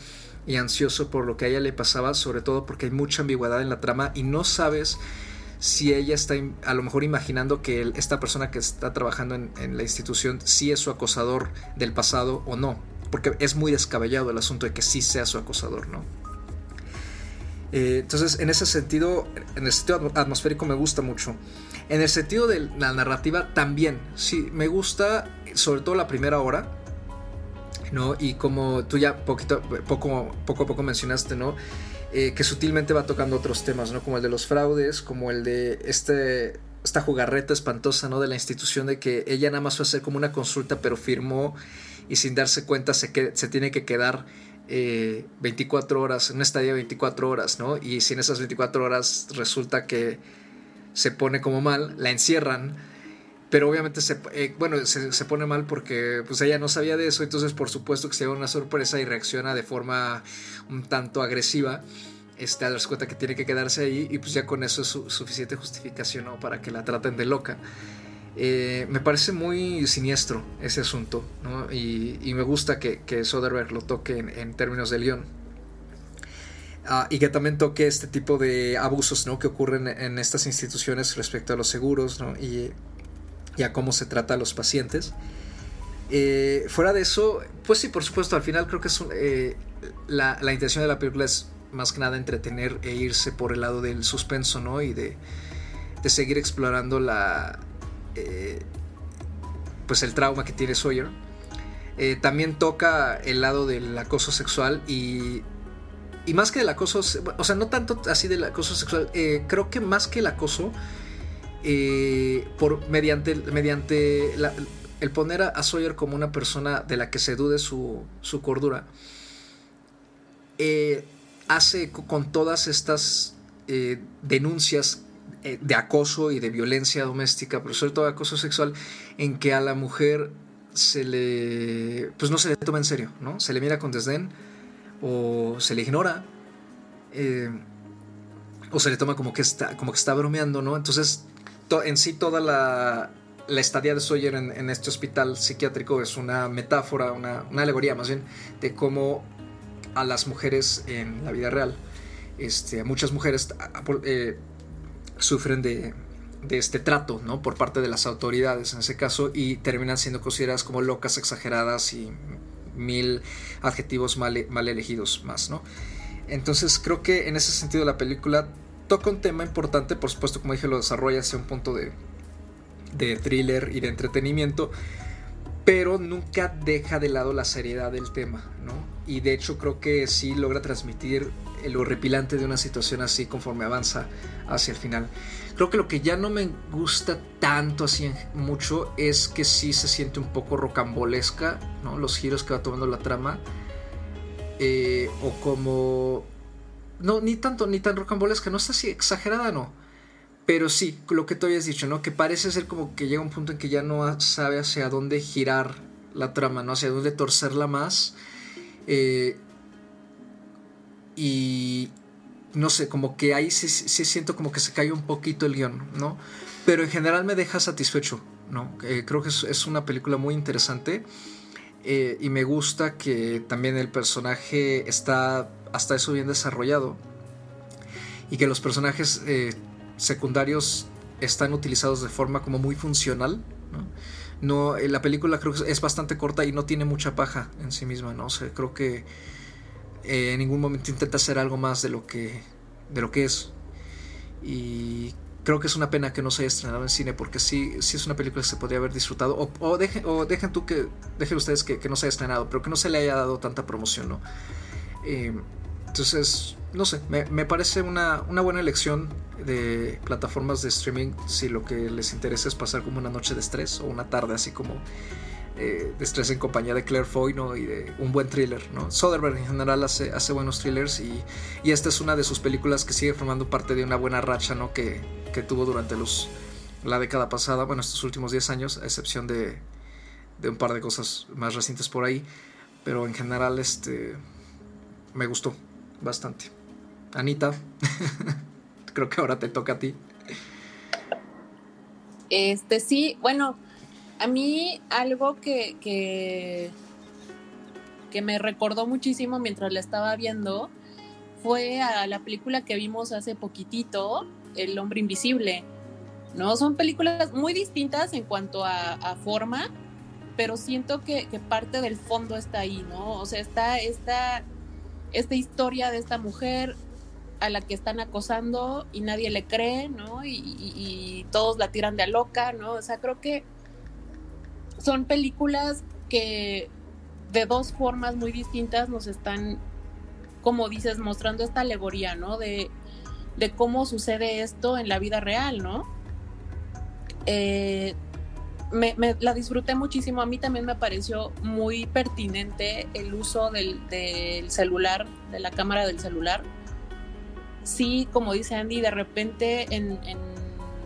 y ansioso por lo que a ella le pasaba, sobre todo porque hay mucha ambigüedad en la trama y no sabes si ella está a lo mejor imaginando que esta persona que está trabajando en, la institución sí es su acosador del pasado o no, porque es muy descabellado el asunto de que sí sea su acosador, ¿no? Eh, entonces, en ese sentido, en el sentido atmosférico me gusta mucho. En el sentido de la narrativa también, sí, me gusta sobre todo la primera hora, ¿no? Y como tú ya poquito, poco, poco a poco mencionaste, ¿no? Eh, que sutilmente va tocando otros temas, ¿no? Como el de los fraudes, como el de este, esta jugarreta espantosa, ¿no? De la institución de que ella nada más fue a hacer como una consulta, pero firmó y sin darse cuenta se, que, se tiene que quedar 24 eh, horas, en una estadía de 24 horas, ¿no? Y si en esas 24 horas resulta que se pone como mal, la encierran pero obviamente se, eh, bueno, se, pone mal porque pues ella no sabía de eso, entonces por supuesto que se lleva una sorpresa y reacciona de forma un tanto agresiva este, a darse cuenta que tiene que quedarse ahí y pues ya con eso es suficiente justificación para que la traten de loca. Eh, me parece muy siniestro ese asunto ¿no? y, me gusta que, que Soderbergh lo toque en, términos de León. Ah, y que también toque este tipo de abusos ¿no? que ocurren en estas instituciones respecto a los seguros ¿no? y y a cómo se trata a los pacientes. Eh, fuera de eso, pues sí, por supuesto, al final creo que es eh, la, intención de la película es más que nada entretener e irse por el lado del suspenso, ¿no? Y de, seguir explorando la... Eh, pues el trauma que tiene Sawyer. también toca el lado del acoso sexual y... Y más que del acoso, o sea, no tanto así del acoso sexual, creo que más que el acoso, eh, por, mediante, mediante el poner a, Sawyer como una persona de la que se dude su, cordura, eh, hace con todas estas eh, denuncias de acoso y de violencia doméstica, pero sobre todo de acoso sexual, en que a la mujer se le, pues no se le toma en serio, ¿no? Se le mira con desdén o se le ignora. o se le toma como que está, como que está bromeando, ¿no? Entonces en sí toda la, estadía de Sawyer en, este hospital psiquiátrico es una metáfora, una, alegoría más bien, de cómo a las mujeres en la vida real, este, muchas mujeres eh, sufren de, este trato, ¿no? Por parte de las autoridades en ese caso y terminan siendo consideradas como locas, exageradas y mil adjetivos mal, mal elegidos más, ¿no? Entonces creo que en ese sentido la película toca un tema importante, por supuesto, como dije, lo desarrolla hacia un punto de, de thriller y de entretenimiento, pero nunca deja de lado la seriedad del tema, ¿no? Y de hecho creo que sí logra transmitir lo horripilante de una situación así conforme avanza hacia el final. Creo que lo que ya no me gusta tanto así mucho es que sí se siente un poco rocambolesca, ¿no? Los giros que va tomando la trama. Eh, o como no, ni tanto, ni tan rocambolesca, no está así exagerada, no. Pero sí, lo que tú habías dicho, ¿no? Que parece ser como que llega un punto en que ya no sabe hacia dónde girar la trama, ¿no? Hacia dónde torcerla más. Eh, y no sé, como que ahí sí, siento como que se cae un poquito el guion, ¿no? Pero en general me deja satisfecho, ¿no? Eh, creo que es, una película muy interesante. Eh, y me gusta que también el personaje está hasta eso bien desarrollado y que los personajes eh, secundarios están utilizados de forma como muy funcional. ¿no? Eh, la película creo que es bastante corta y no tiene mucha paja en sí misma, ¿no? O creo que en ningún momento intenta hacer algo más de lo que, de lo que es. Y creo que es una pena que no se haya estrenado en cine porque sí, sí es una película que se podría haber disfrutado. O, o, dejen, o dejen tú que, dejen ustedes que, que, no se haya estrenado, pero que no se le haya dado tanta promoción, ¿no? Eh, entonces, no sé, me, parece una, buena elección de plataformas de streaming si lo que les interesa es pasar como una noche de estrés o una tarde así como eh, estrés en compañía de Claire Foy ¿no? y de un buen thriller. ¿no? Soderbergh en general hace, buenos thrillers y, esta es una de sus películas que sigue formando parte de una buena racha ¿no? que, tuvo durante los, la década pasada, bueno, estos últimos 10 años, a excepción de, de un par de cosas más recientes por ahí. Pero en general este, me gustó bastante. Anita, creo que ahora te toca a ti. Este sí, bueno, a mí algo que, que, me recordó muchísimo mientras la estaba viendo fue a la película que vimos hace poquitito, El hombre invisible. ¿no? Son películas muy distintas en cuanto a, forma, pero siento que, parte del fondo está ahí, ¿no? O sea, está esta, esta historia de esta mujer a la que están acosando y nadie le cree, ¿no? Y, y, todos la tiran de a loca, ¿no? O sea, creo que son películas que de dos formas muy distintas nos están, como dices, mostrando esta alegoría, ¿no? De, de cómo sucede esto en la vida real, ¿no? Eh, me, la disfruté muchísimo. A mí también me pareció muy pertinente el uso del, celular, de la cámara del celular. Sí, como dice Andy, de repente en,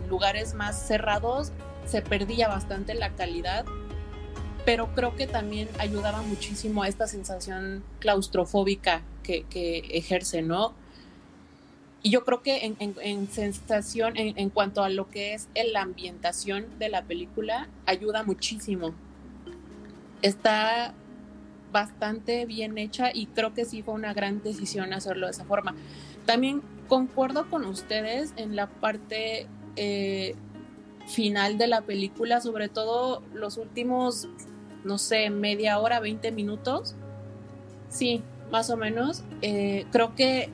lugares más cerrados se perdía bastante la calidad, pero creo que también ayudaba muchísimo a esta sensación claustrofóbica que, ejerce, ¿no? Y yo creo que en, sensación, en, cuanto a lo que es la ambientación de la película, ayuda muchísimo. Está bastante bien hecha y creo que sí fue una gran decisión hacerlo de esa forma. También concuerdo con ustedes en la parte eh, final de la película, sobre todo los últimos, no sé, media hora, 20 minutos. Sí, más o menos. Eh, creo que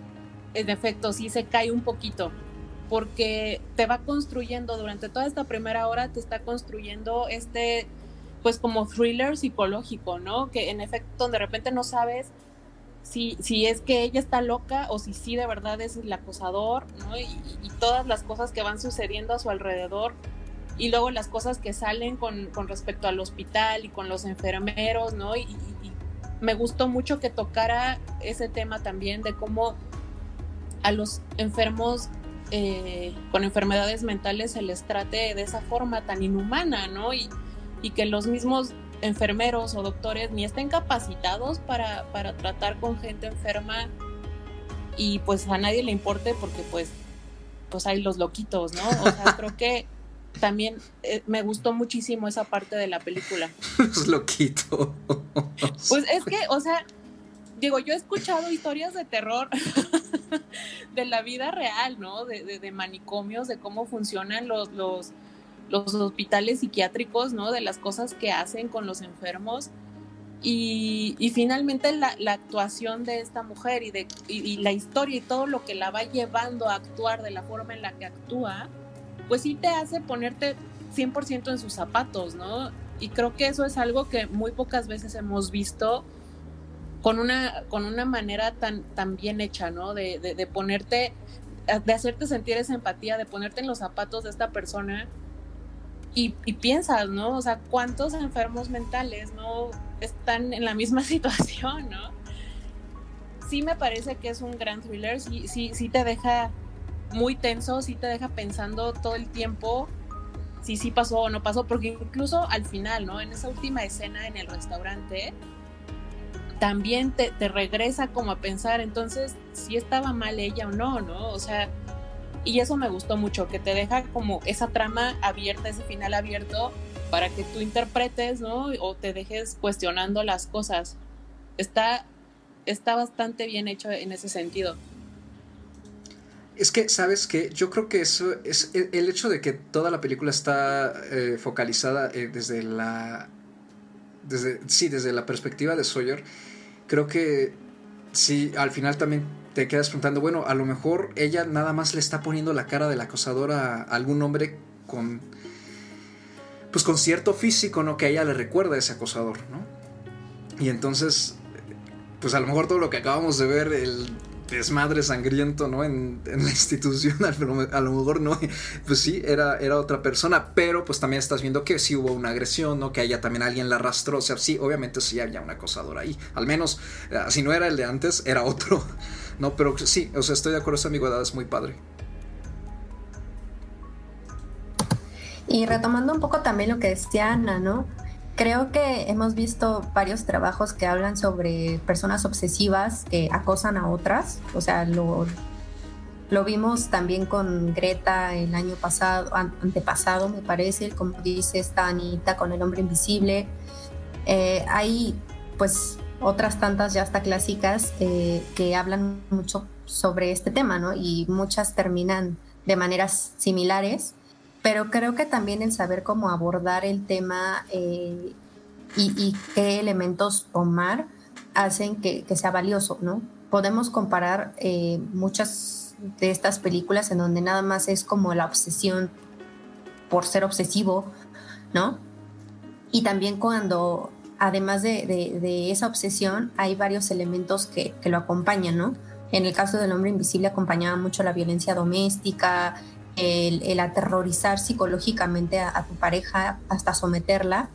en efecto sí se cae un poquito, porque te va construyendo durante toda esta primera hora, te está construyendo este, pues como thriller psicológico, ¿no? Que en efecto de repente no sabes si, si es que ella está loca o si sí de verdad es el acosador, ¿no? Y, todas las cosas que van sucediendo a su alrededor y luego las cosas que salen con, con respecto al hospital y con los enfermeros, ¿no? y me gustó mucho que tocara ese tema también de cómo a los enfermos eh, con enfermedades mentales se les trate de esa forma tan inhumana, ¿no? Y, y que los mismos enfermeros o doctores ni estén capacitados para, para, tratar con gente enferma y pues a nadie le importe porque pues, pues hay los loquitos, ¿no? O sea, creo que también eh, me gustó muchísimo esa parte de la película. Los loquitos. Pues es que, o sea, digo, yo he escuchado historias de terror de la vida real, ¿no? De, manicomios, de cómo funcionan los, los, los, hospitales psiquiátricos, ¿no? De las cosas que hacen con los enfermos. Y, y finalmente la, la, actuación de esta mujer y, de, y, la historia y todo lo que la va llevando a actuar de la forma en la que actúa, pues sí te hace ponerte 100% en sus zapatos, ¿no? Y creo que eso es algo que muy pocas veces hemos visto con una, con una manera tan, tan bien hecha, ¿no? De, de, ponerte, de hacerte sentir esa empatía, de ponerte en los zapatos de esta persona y, y, piensas, ¿no? O sea, ¿cuántos enfermos mentales no están en la misma situación, ¿no? Sí me parece que es un gran thriller, sí, sí, sí te deja muy tenso, sí te deja pensando todo el tiempo si sí pasó o no pasó, porque incluso al final, ¿no? En esa última escena en el restaurante, también te, regresa como a pensar, entonces, si estaba mal ella o no, ¿no? O sea, y eso me gustó mucho, que te deja como esa trama abierta, ese final abierto, para que tú interpretes, ¿no? O te dejes cuestionando las cosas. Está, está bastante bien hecho en ese sentido. Es que, ¿sabes qué? Yo creo que eso es el, hecho de que toda la película está eh, focalizada eh, desde la. Desde, sí, desde la perspectiva de Sawyer creo que sí, al final también te quedas preguntando, bueno, a lo mejor ella nada más le está poniendo la cara del acosador a, algún hombre con, pues con cierto físico, ¿no? Que a ella le recuerda a ese acosador, ¿no? Y entonces, pues a lo mejor todo lo que acabamos de ver, el desmadre sangriento, ¿no? En, la institución, a lo mejor no, pues sí, era, era otra persona, pero pues también estás viendo que sí hubo una agresión, ¿no? Que allá también alguien la arrastró, o sea, sí, obviamente sí había un acosador ahí, al menos, eh, si no era el de antes, era otro, ¿no? Pero sí, o sea, estoy de acuerdo, esa ambigüedad es muy padre. Y retomando un poco también lo que decía Ana, ¿no? Creo que hemos visto varios trabajos que hablan sobre personas obsesivas que acosan a otras. O sea, lo, lo vimos también con Greta el año pasado, antepasado, me parece, como dice esta Anita con el hombre invisible. Eh, hay, pues, otras tantas ya hasta clásicas eh, que hablan mucho sobre este tema, ¿no? Y muchas terminan de maneras similares, pero creo que también el saber cómo abordar el tema eh, y, qué elementos tomar hacen que, sea valioso, ¿no? Podemos comparar eh, muchas de estas películas en donde nada más es como la obsesión por ser obsesivo, ¿no? Y también cuando, además de, esa obsesión, hay varios elementos que, lo acompañan, ¿no? En el caso del hombre invisible acompañaba mucho la violencia doméstica, el, aterrorizar psicológicamente a, tu pareja hasta someterla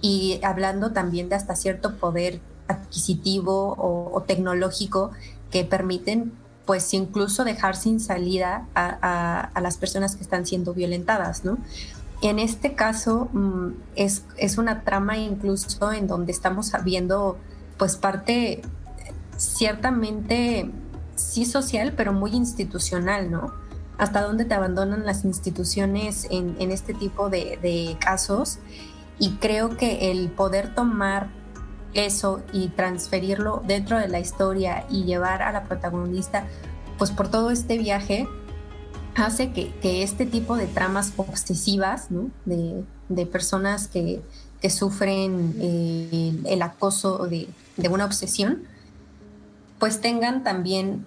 y hablando también de hasta cierto poder adquisitivo o, tecnológico que permiten pues incluso dejar sin salida a, a, las personas que están siendo violentadas, ¿no? En este caso mm, es, es, una trama incluso en donde estamos viendo pues parte ciertamente sí social, pero muy institucional, ¿no? Hasta dónde te abandonan las instituciones en, este tipo de, de casos. Y creo que el poder tomar eso y transferirlo dentro de la historia y llevar a la protagonista pues por todo este viaje hace que, este tipo de tramas obsesivas, de, personas que, sufren eh, el acoso de, una obsesión, pues tengan también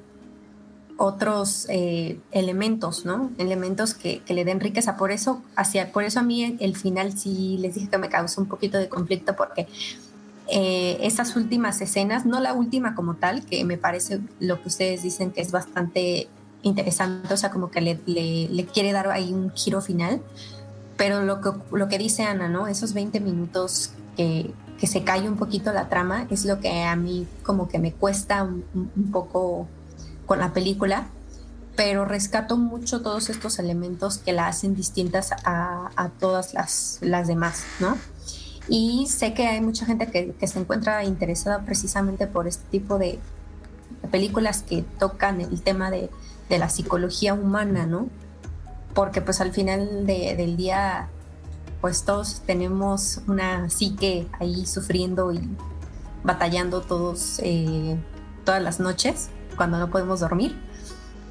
otros eh, elementos, ¿no? Elementos que, le den riqueza. Por eso, hacia, por eso a mí el final sí les dije que me causó un poquito de conflicto porque eh, últimas escenas, no la última como tal, que me parece lo que ustedes dicen que es bastante interesante, o sea, como que le, quiere dar ahí un giro final, pero lo que, lo que dice Ana, ¿no? Esos 20 minutos que, se cae un poquito la trama es lo que a mí como que me cuesta un, poco con la película, pero rescato mucho todos estos elementos que la hacen distintas a, todas las, las demás, ¿no? Y sé que hay mucha gente que, que, se encuentra interesada precisamente por este tipo de películas que tocan el tema de, de la psicología humana, ¿no? Porque pues al final del día, pues todos tenemos una psique ahí sufriendo y batallando todos eh, todas las noches cuando no podemos dormir.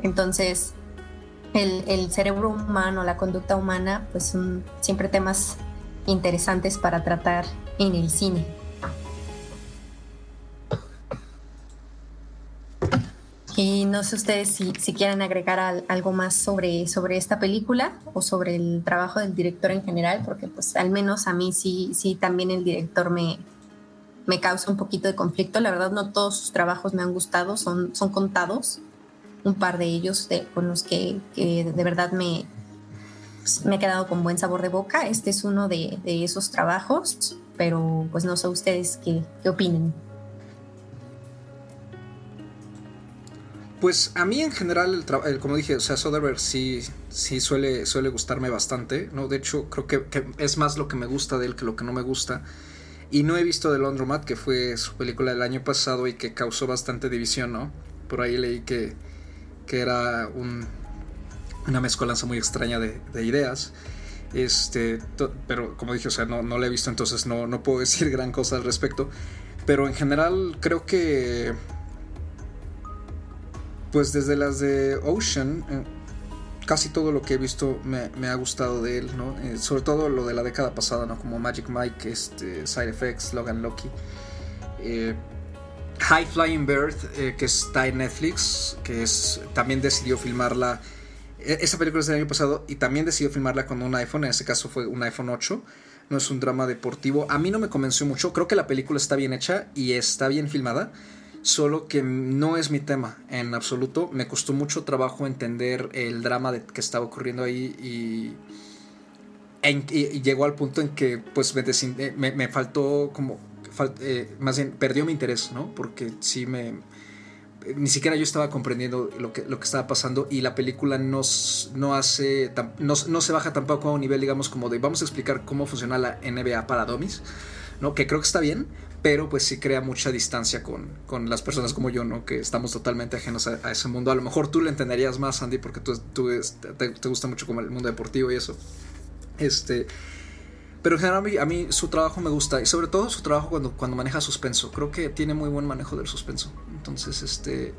Entonces, el, el, cerebro humano, la conducta humana, pues son siempre temas interesantes para tratar en el cine. Y no sé ustedes si, si quieren agregar algo más sobre, sobre esta película o sobre el trabajo del director en general, porque pues al menos a mí sí, sí también el director me, me causa un poquito de conflicto. La verdad no todos sus trabajos me han gustado, son, son contados, un par de ellos de, con los que, de verdad me, me he quedado con buen sabor de boca. Este es uno de, de esos trabajos, pero pues no sé ustedes qué, qué opinen. Pues a mí en general, el, como dije, o sea, Soderbergh sí, sí suele, suele gustarme bastante, ¿no? De hecho, creo que, es más lo que me gusta de él que lo que no me gusta. Y no he visto The Laundromat, que fue su película del año pasado y que causó bastante división, ¿no? Por ahí leí que, que era un, una mezcolanza muy extraña de, ideas. Este, pero como dije, o sea, no, no la he visto, entonces no, no puedo decir gran cosa al respecto. Pero en general creo que pues desde las de Ocean, eh, casi todo lo que he visto me, ha gustado de él, ¿no? Eh, sobre todo lo de la década pasada, ¿no? Como Magic Mike, este, Side Effects, Logan Lucky. Eh, High Flying Bird, que está en Netflix, que es también decidió filmarla. E, esa película es del año pasado y también decidió filmarla con un iPhone, en este caso fue un iPhone 8. No es un drama deportivo. A mí no me convenció mucho. Creo que la película está bien hecha y está bien filmada solo que no es mi tema en absoluto. Me costó mucho trabajo entender el drama de, que estaba ocurriendo ahí y, llegó al punto en que pues me, eh, faltó como, eh, más bien perdió mi interés, ¿no? Porque sí me... Ni siquiera yo estaba comprendiendo lo que, lo que estaba pasando y la película no, no hace, no, no se baja tampoco a un nivel, digamos, como de vamos a explicar cómo funciona la NBA para domis, ¿no? Que creo que está bien, pero pues sí crea mucha distancia con, con, las personas como yo, ¿no? Que estamos totalmente ajenos a, ese mundo. A lo mejor tú lo entenderías más, Andy, porque tú, tú te, gusta mucho como el mundo deportivo y eso. Este... Pero en general a mí, su trabajo me gusta y sobre todo su trabajo cuando, cuando maneja suspenso. Creo que tiene muy buen manejo del suspenso. Entonces, este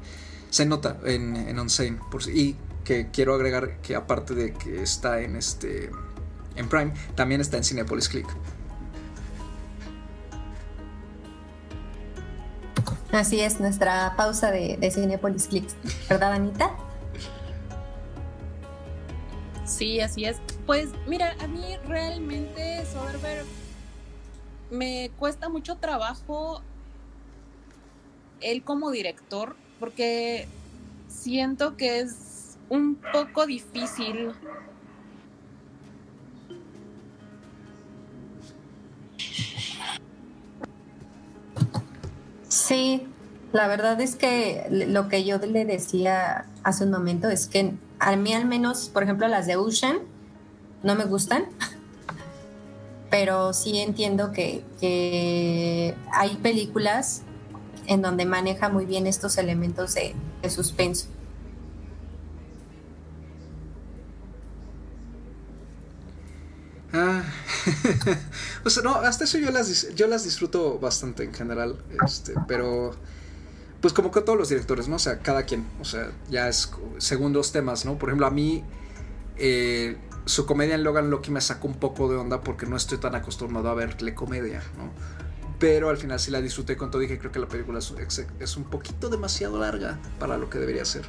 se nota en, en Unsane. Por, y que quiero agregar que aparte de que está en este en Prime, también está en Cinepolis Click. Así es, nuestra pausa de, de Cinepolis Click. ¿Verdad, Anita? Sí, así es. Pues mira, a mí realmente Soderbergh me cuesta mucho trabajo él como director porque siento que es un poco difícil Sí, la verdad es que lo que yo le decía hace un momento es que a mí al menos, por ejemplo, las de Ocean no me gustan, pero sí entiendo que, hay películas en donde maneja muy bien estos elementos de, suspenso. Ah, no, hasta eso yo las, yo las disfruto bastante en general, este, pero pues como que todos los directores, ¿no? O sea, cada quien, o sea, ya es según los temas, ¿no? Por ejemplo, a mí eh, su comedia en Logan Loki me sacó un poco de onda porque no estoy tan acostumbrado a verle comedia, ¿no? Pero al final sí la disfruté con todo y creo que la película es, un poquito demasiado larga para lo que debería ser.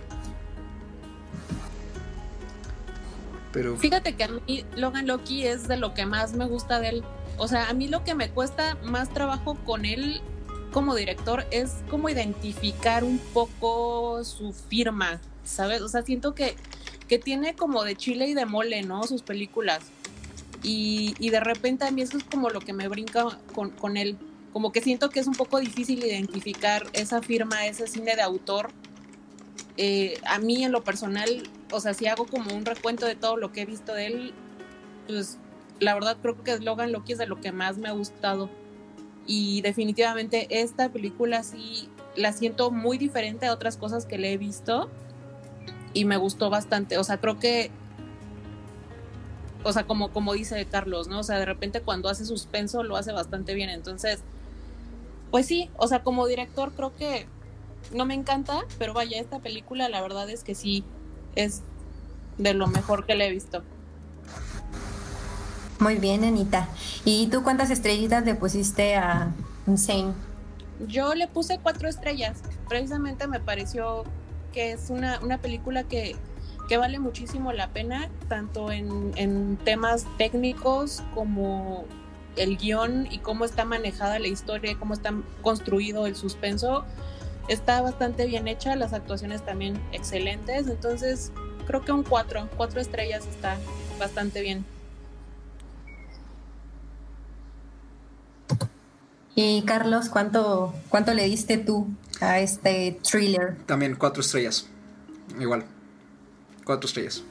Pero... Fíjate que a mí Logan Loki es de lo que más me gusta de él. O sea, a mí lo que me cuesta más trabajo con él como director es como identificar un poco su firma, ¿sabes? O sea, siento que, que tiene como de chile y de mole, ¿no? Sus películas. Y, y de repente a mí eso es como lo que me brinca con, con él. Como que siento que es un poco difícil identificar esa firma, ese cine de autor. Eh, a mí en lo personal, o sea, si hago como un recuento de todo lo que he visto de él, pues la verdad creo que Logan Loki es de lo que más me ha gustado y definitivamente esta película sí la siento muy diferente a otras cosas que le he visto y me gustó bastante. O sea, creo que, o sea, como, como dice Carlos, ¿no? O sea, de repente cuando hace suspenso lo hace bastante bien. Entonces, pues sí, o sea, como director creo que no me encanta, pero vaya, esta película la verdad es que sí es de lo mejor que le he visto. Muy bien, Anita. ¿Y tú cuántas estrellitas le pusiste a Insane? Yo le puse cuatro estrellas. Precisamente me pareció que es una, una película que, que, vale muchísimo la pena, tanto en, en temas técnicos como el guion y cómo está manejada la historia, cómo está construido el suspenso. Está bastante bien hecha, las actuaciones también excelentes, entonces creo que un cuatro, cuatro estrellas está bastante bien. Y Carlos, ¿cuánto, cuánto le diste tú a este thriller? También cuatro estrellas. Igual. Cuatro estrellas.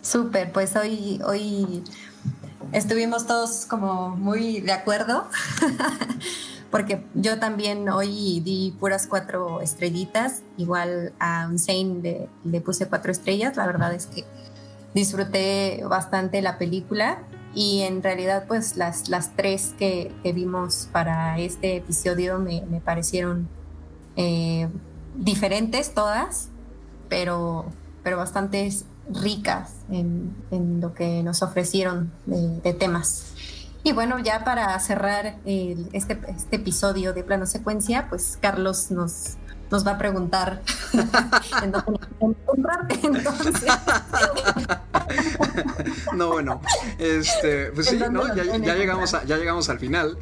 Súper, pues hoy, hoy estuvimos todos como muy de acuerdo. porque yo también hoy di puras cuatro estrellitas, igual a Unsane le, le, puse cuatro estrellas, la verdad es que disfruté bastante la película y en realidad pues las, las tres que, vimos para este episodio me, parecieron eh, diferentes todas, pero, pero bastante ricas en, lo que nos ofrecieron de, temas. Y bueno, ya para cerrar este, este episodio de plano secuencia, pues Carlos nos, nos va a preguntar en dónde entonces. no, bueno, este, pues sí, ¿no? Ya, llegamos ya llegamos al final.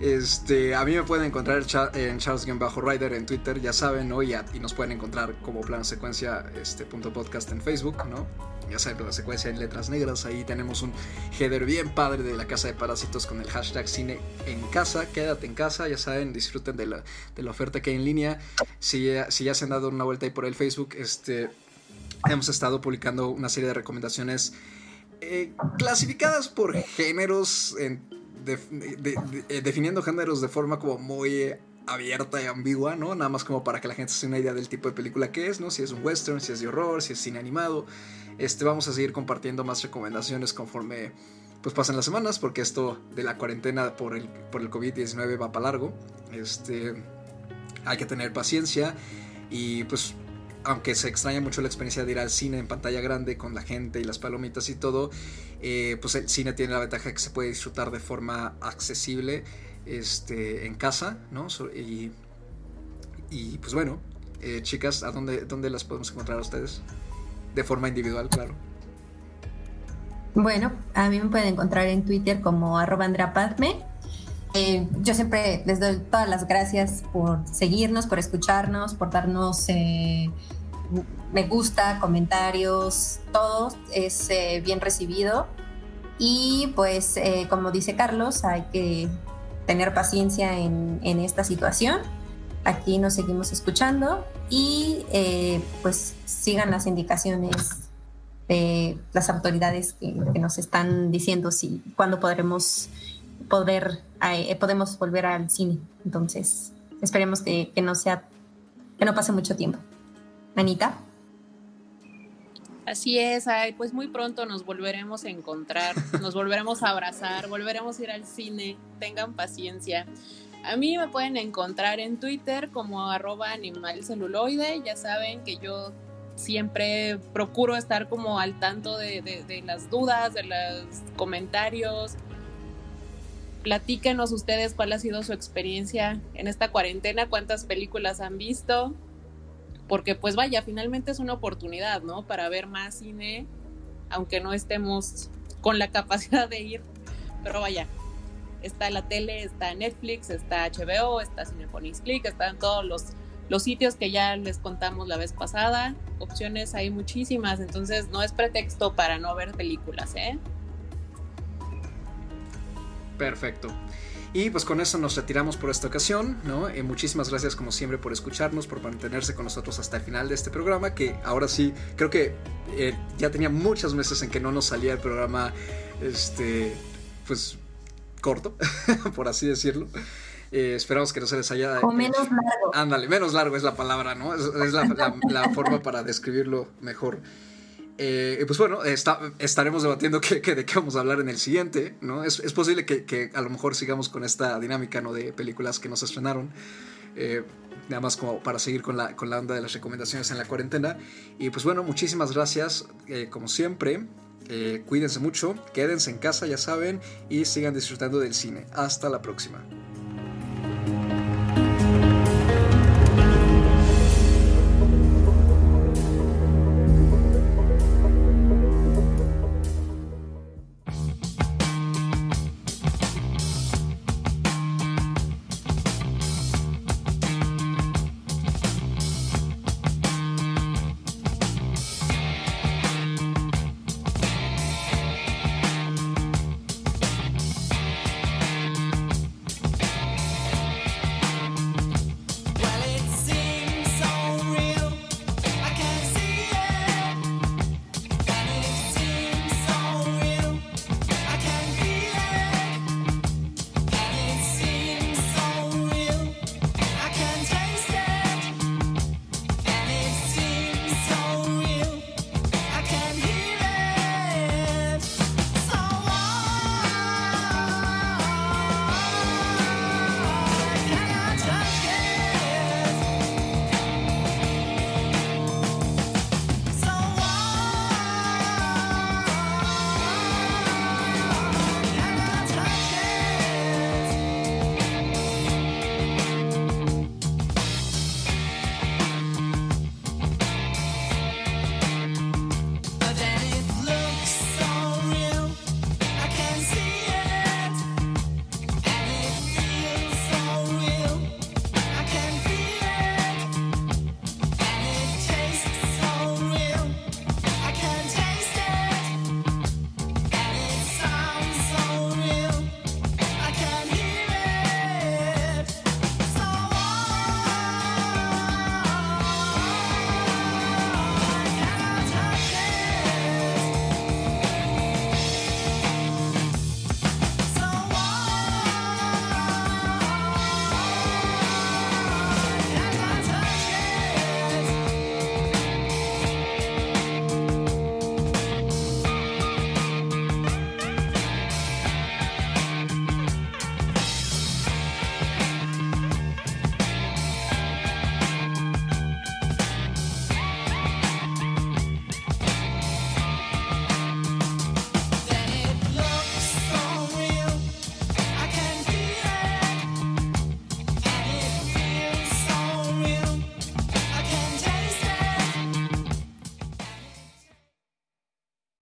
Este, a mí me pueden encontrar en Charles-Rider en Twitter, ya saben, ¿no? Y, y, nos pueden encontrar como plano secuencia este, punto podcast en Facebook, ¿no? Ya saben, la secuencia en letras negras. Ahí tenemos un header bien padre de la casa de parásitos con el hashtag cine en casa. Quédate en casa, ya saben, disfruten de la, de la oferta que hay en línea. Si, si ya se han dado una vuelta ahí por el Facebook, este, hemos estado publicando una serie de recomendaciones eh, clasificadas por géneros en eh, definiendo géneros de forma como muy abierta y ambigua, ¿no? Nada más como para que la gente se una idea del tipo de película que es, ¿no? Si es un western, si es de horror, si es cine animado. Este, vamos a seguir compartiendo más recomendaciones conforme pues pasen las semanas, porque esto de la cuarentena por el, por el COVID-19 va para largo. Este, hay que tener paciencia y pues aunque se extraña mucho la experiencia de ir al cine en pantalla grande con la gente y las palomitas y todo, eh, pues el cine tiene la ventaja que se puede disfrutar de forma accesible este, en casa, ¿no? y, pues bueno, eh, chicas, ¿a dónde, dónde las podemos encontrar a ustedes? De forma individual, claro. Bueno, a mí me pueden encontrar en Twitter como arroba eh, yo siempre les doy todas las gracias por seguirnos, por escucharnos, por darnos me gusta, comentarios, todo es eh, bien recibido. Y pues, como dice Carlos, hay que tener paciencia en, esta situación. Aquí nos seguimos escuchando y pues sigan las indicaciones de las autoridades que, nos están diciendo si cuándo podremos poder eh, podemos volver al cine. Entonces, esperemos que, no sea, que no pase mucho tiempo. Anita. Así es, ay, pues muy pronto nos volveremos a encontrar, nos volveremos a abrazar, volveremos a ir al cine, tengan paciencia. A mí me pueden encontrar en Twitter como arroba animalceluloide, ya saben que yo siempre procuro estar como al tanto de, de las dudas, de los comentarios, platíquenos ustedes cuál ha sido su experiencia en esta cuarentena, cuántas películas han visto, porque pues vaya, finalmente es una oportunidad, ¿no? Para ver más cine, aunque no estemos con la capacidad de ir, pero vaya, está la tele, está Netflix, está HBO, está Cinepolis Click, están todos los, los sitios que ya les contamos la vez pasada, opciones hay muchísimas, entonces no es pretexto para no ver películas, ¿eh? Perfecto. Y pues con eso nos retiramos por esta ocasión, ¿no? Eh, muchísimas gracias como siempre por escucharnos, por mantenerse con nosotros hasta el final de este programa, que ahora sí, creo que eh, ya tenía muchos meses en que no nos salía el programa, este, pues corto, por así decirlo. Eh, esperamos que no se les haya... O menos largo. Ándale, menos largo es la palabra, ¿no? Es, la forma para describirlo mejor. Eh, pues bueno, estaremos debatiendo qué, de qué vamos a hablar en el siguiente, ¿no? Es, posible que, a lo mejor sigamos con esta dinámica, ¿no? De películas que nos estrenaron. Eh, nada más como para seguir con la, con la onda de las recomendaciones en la cuarentena. Y pues bueno, muchísimas gracias, eh, como siempre. cuídense mucho, quédense en casa, ya saben, y sigan disfrutando del cine. Hasta la próxima.